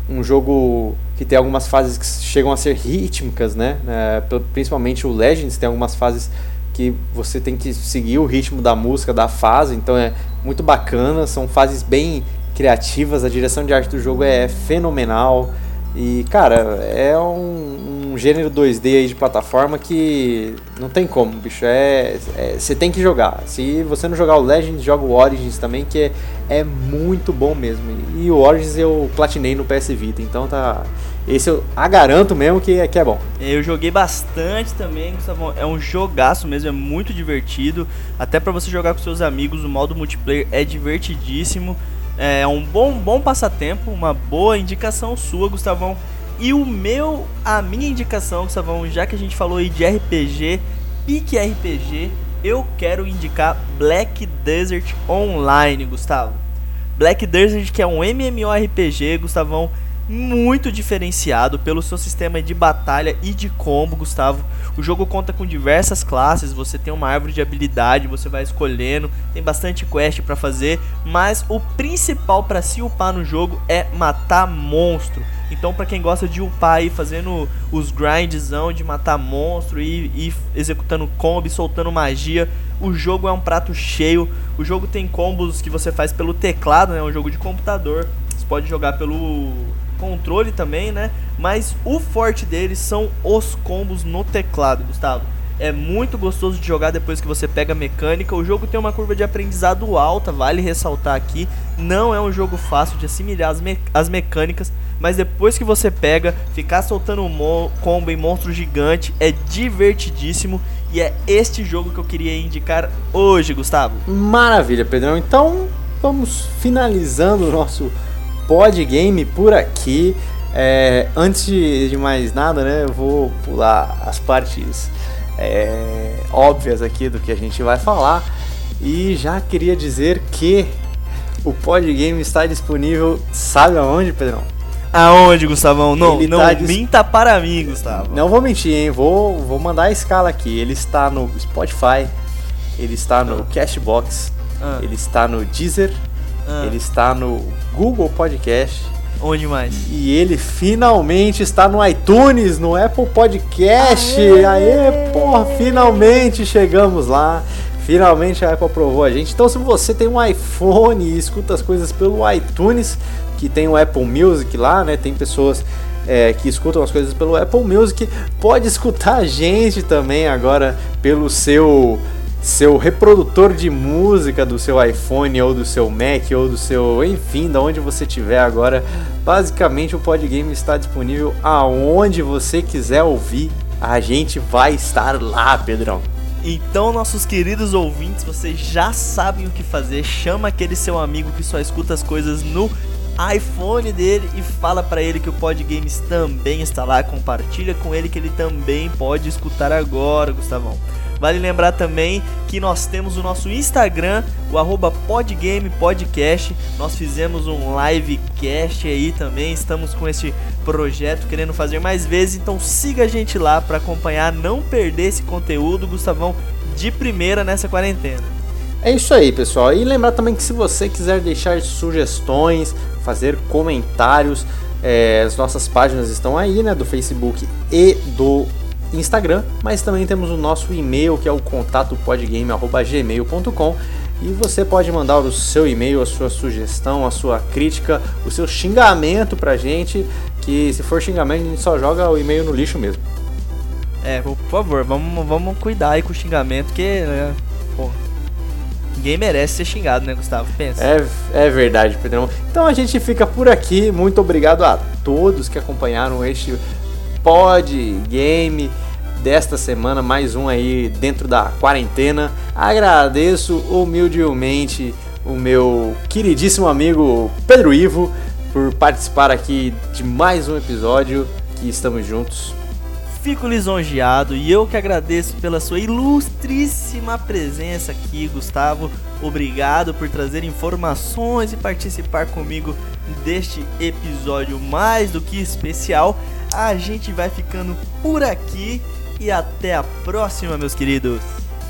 um jogo que tem algumas fases que chegam a ser rítmicas, né? É, principalmente o Legends tem algumas fases que você tem que seguir o ritmo da música, da fase, então é muito bacana. São fases bem criativas, a direção de arte do jogo é fenomenal. E, cara, é um, um, gênero 2D aí de plataforma que não tem como, bicho. É, é, você tem que jogar. Se você não jogar o Legends, joga o Origins também, que é, é muito bom mesmo. E o Origins eu platinei no PS Vita, então tá. Esse eu a garanto mesmo que, é, que é bom. Eu joguei bastante também, Gustavo. É um jogaço mesmo, é muito divertido. Até para você jogar com seus amigos, o modo multiplayer é divertidíssimo. É um bom, bom passatempo, uma boa indicação sua, Gustavão. E o meu, a minha indicação, Gustavão, já que a gente falou aí de RPG, pique RPG, eu quero indicar Black Desert Online, Gustavo. Black Desert que é um MMORPG, Gustavão, muito diferenciado pelo seu sistema de batalha e de combo, Gustavo. O jogo conta com diversas classes, você tem uma árvore de habilidade, você vai escolhendo, tem bastante quest para fazer, mas o principal para se upar no jogo é matar monstro. Então, para quem gosta de upar aí, fazendo os grindzão de matar monstro e, e executando combo, soltando magia, o jogo é um prato cheio. O jogo tem combos que você faz pelo teclado, né? É um jogo de computador. Você pode jogar pelo controle também, né? Mas o forte deles são os combos no teclado, Gustavo. É muito gostoso de jogar depois que você pega a mecânica. O jogo tem uma curva de aprendizado alta, vale ressaltar aqui. Não é um jogo fácil de assimilar as, me as mecânicas, mas depois que você pega, ficar soltando um combo em monstro gigante é divertidíssimo. E é este jogo que eu queria indicar hoje, Gustavo. Maravilha, Pedrão. Então vamos finalizando o nosso pod game por aqui. É, antes de mais nada, né, eu vou pular as partes é, óbvias aqui do que a gente vai falar e já queria dizer que o pod game está disponível, sabe aonde, Pedrão? Aonde, Gustavão? Não, Ele não tá minta para mim, Gustavo. Não vou mentir, hein? Vou, vou mandar a escala aqui. Ele está no Spotify, ele está no Cashbox, ah. ele está no Deezer, ah. ele está no Google Podcast. Onde mais? E ele finalmente está no iTunes, no Apple Podcast. Aê, Aê porra, finalmente chegamos lá. Finalmente a Apple aprovou a gente. Então, se você tem um iPhone e escuta as coisas pelo iTunes, que tem o Apple Music lá, né? Tem pessoas é, que escutam as coisas pelo Apple Music, pode escutar a gente também agora pelo seu seu reprodutor de música do seu iPhone ou do seu Mac ou do seu, enfim, da onde você estiver agora. Basicamente o Podgame está disponível aonde você quiser ouvir. A gente vai estar lá, Pedrão. Então, nossos queridos ouvintes, vocês já sabem o que fazer. Chama aquele seu amigo que só escuta as coisas no iPhone dele e fala para ele que o Pod Games também está lá. Compartilha com ele que ele também pode escutar agora, Gustavão. Vale lembrar também que nós temos o nosso Instagram, o arroba podgamepodcast. Nós fizemos um livecast aí também. Estamos com esse projeto querendo fazer mais vezes. Então siga a gente lá para acompanhar, não perder esse conteúdo, Gustavão, de primeira nessa quarentena. É isso aí, pessoal. E lembrar também que se você quiser deixar sugestões, fazer comentários, é, as nossas páginas estão aí, né, do Facebook e do Instagram, mas também temos o nosso e-mail que é o contatopodgame@gmail.com e você pode mandar o seu e-mail, a sua sugestão, a sua crítica, o seu xingamento pra gente, que se for xingamento a gente só joga o e-mail no lixo mesmo. É, por favor, vamos, vamos cuidar aí com o xingamento, que, né, porra Ninguém merece ser xingado, né, Gustavo? Pensa. É, é verdade, Pedrão. Então a gente fica por aqui. Muito obrigado a todos que acompanharam este pod game desta semana, mais um aí dentro da quarentena. Agradeço humildemente o meu queridíssimo amigo Pedro Ivo por participar aqui de mais um episódio que estamos juntos fico lisonjeado e eu que agradeço pela sua ilustríssima presença aqui, Gustavo. Obrigado por trazer informações e participar comigo deste episódio mais do que especial. A gente vai ficando por aqui e até a próxima, meus queridos.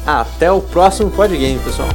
Até o próximo Podgame, pessoal.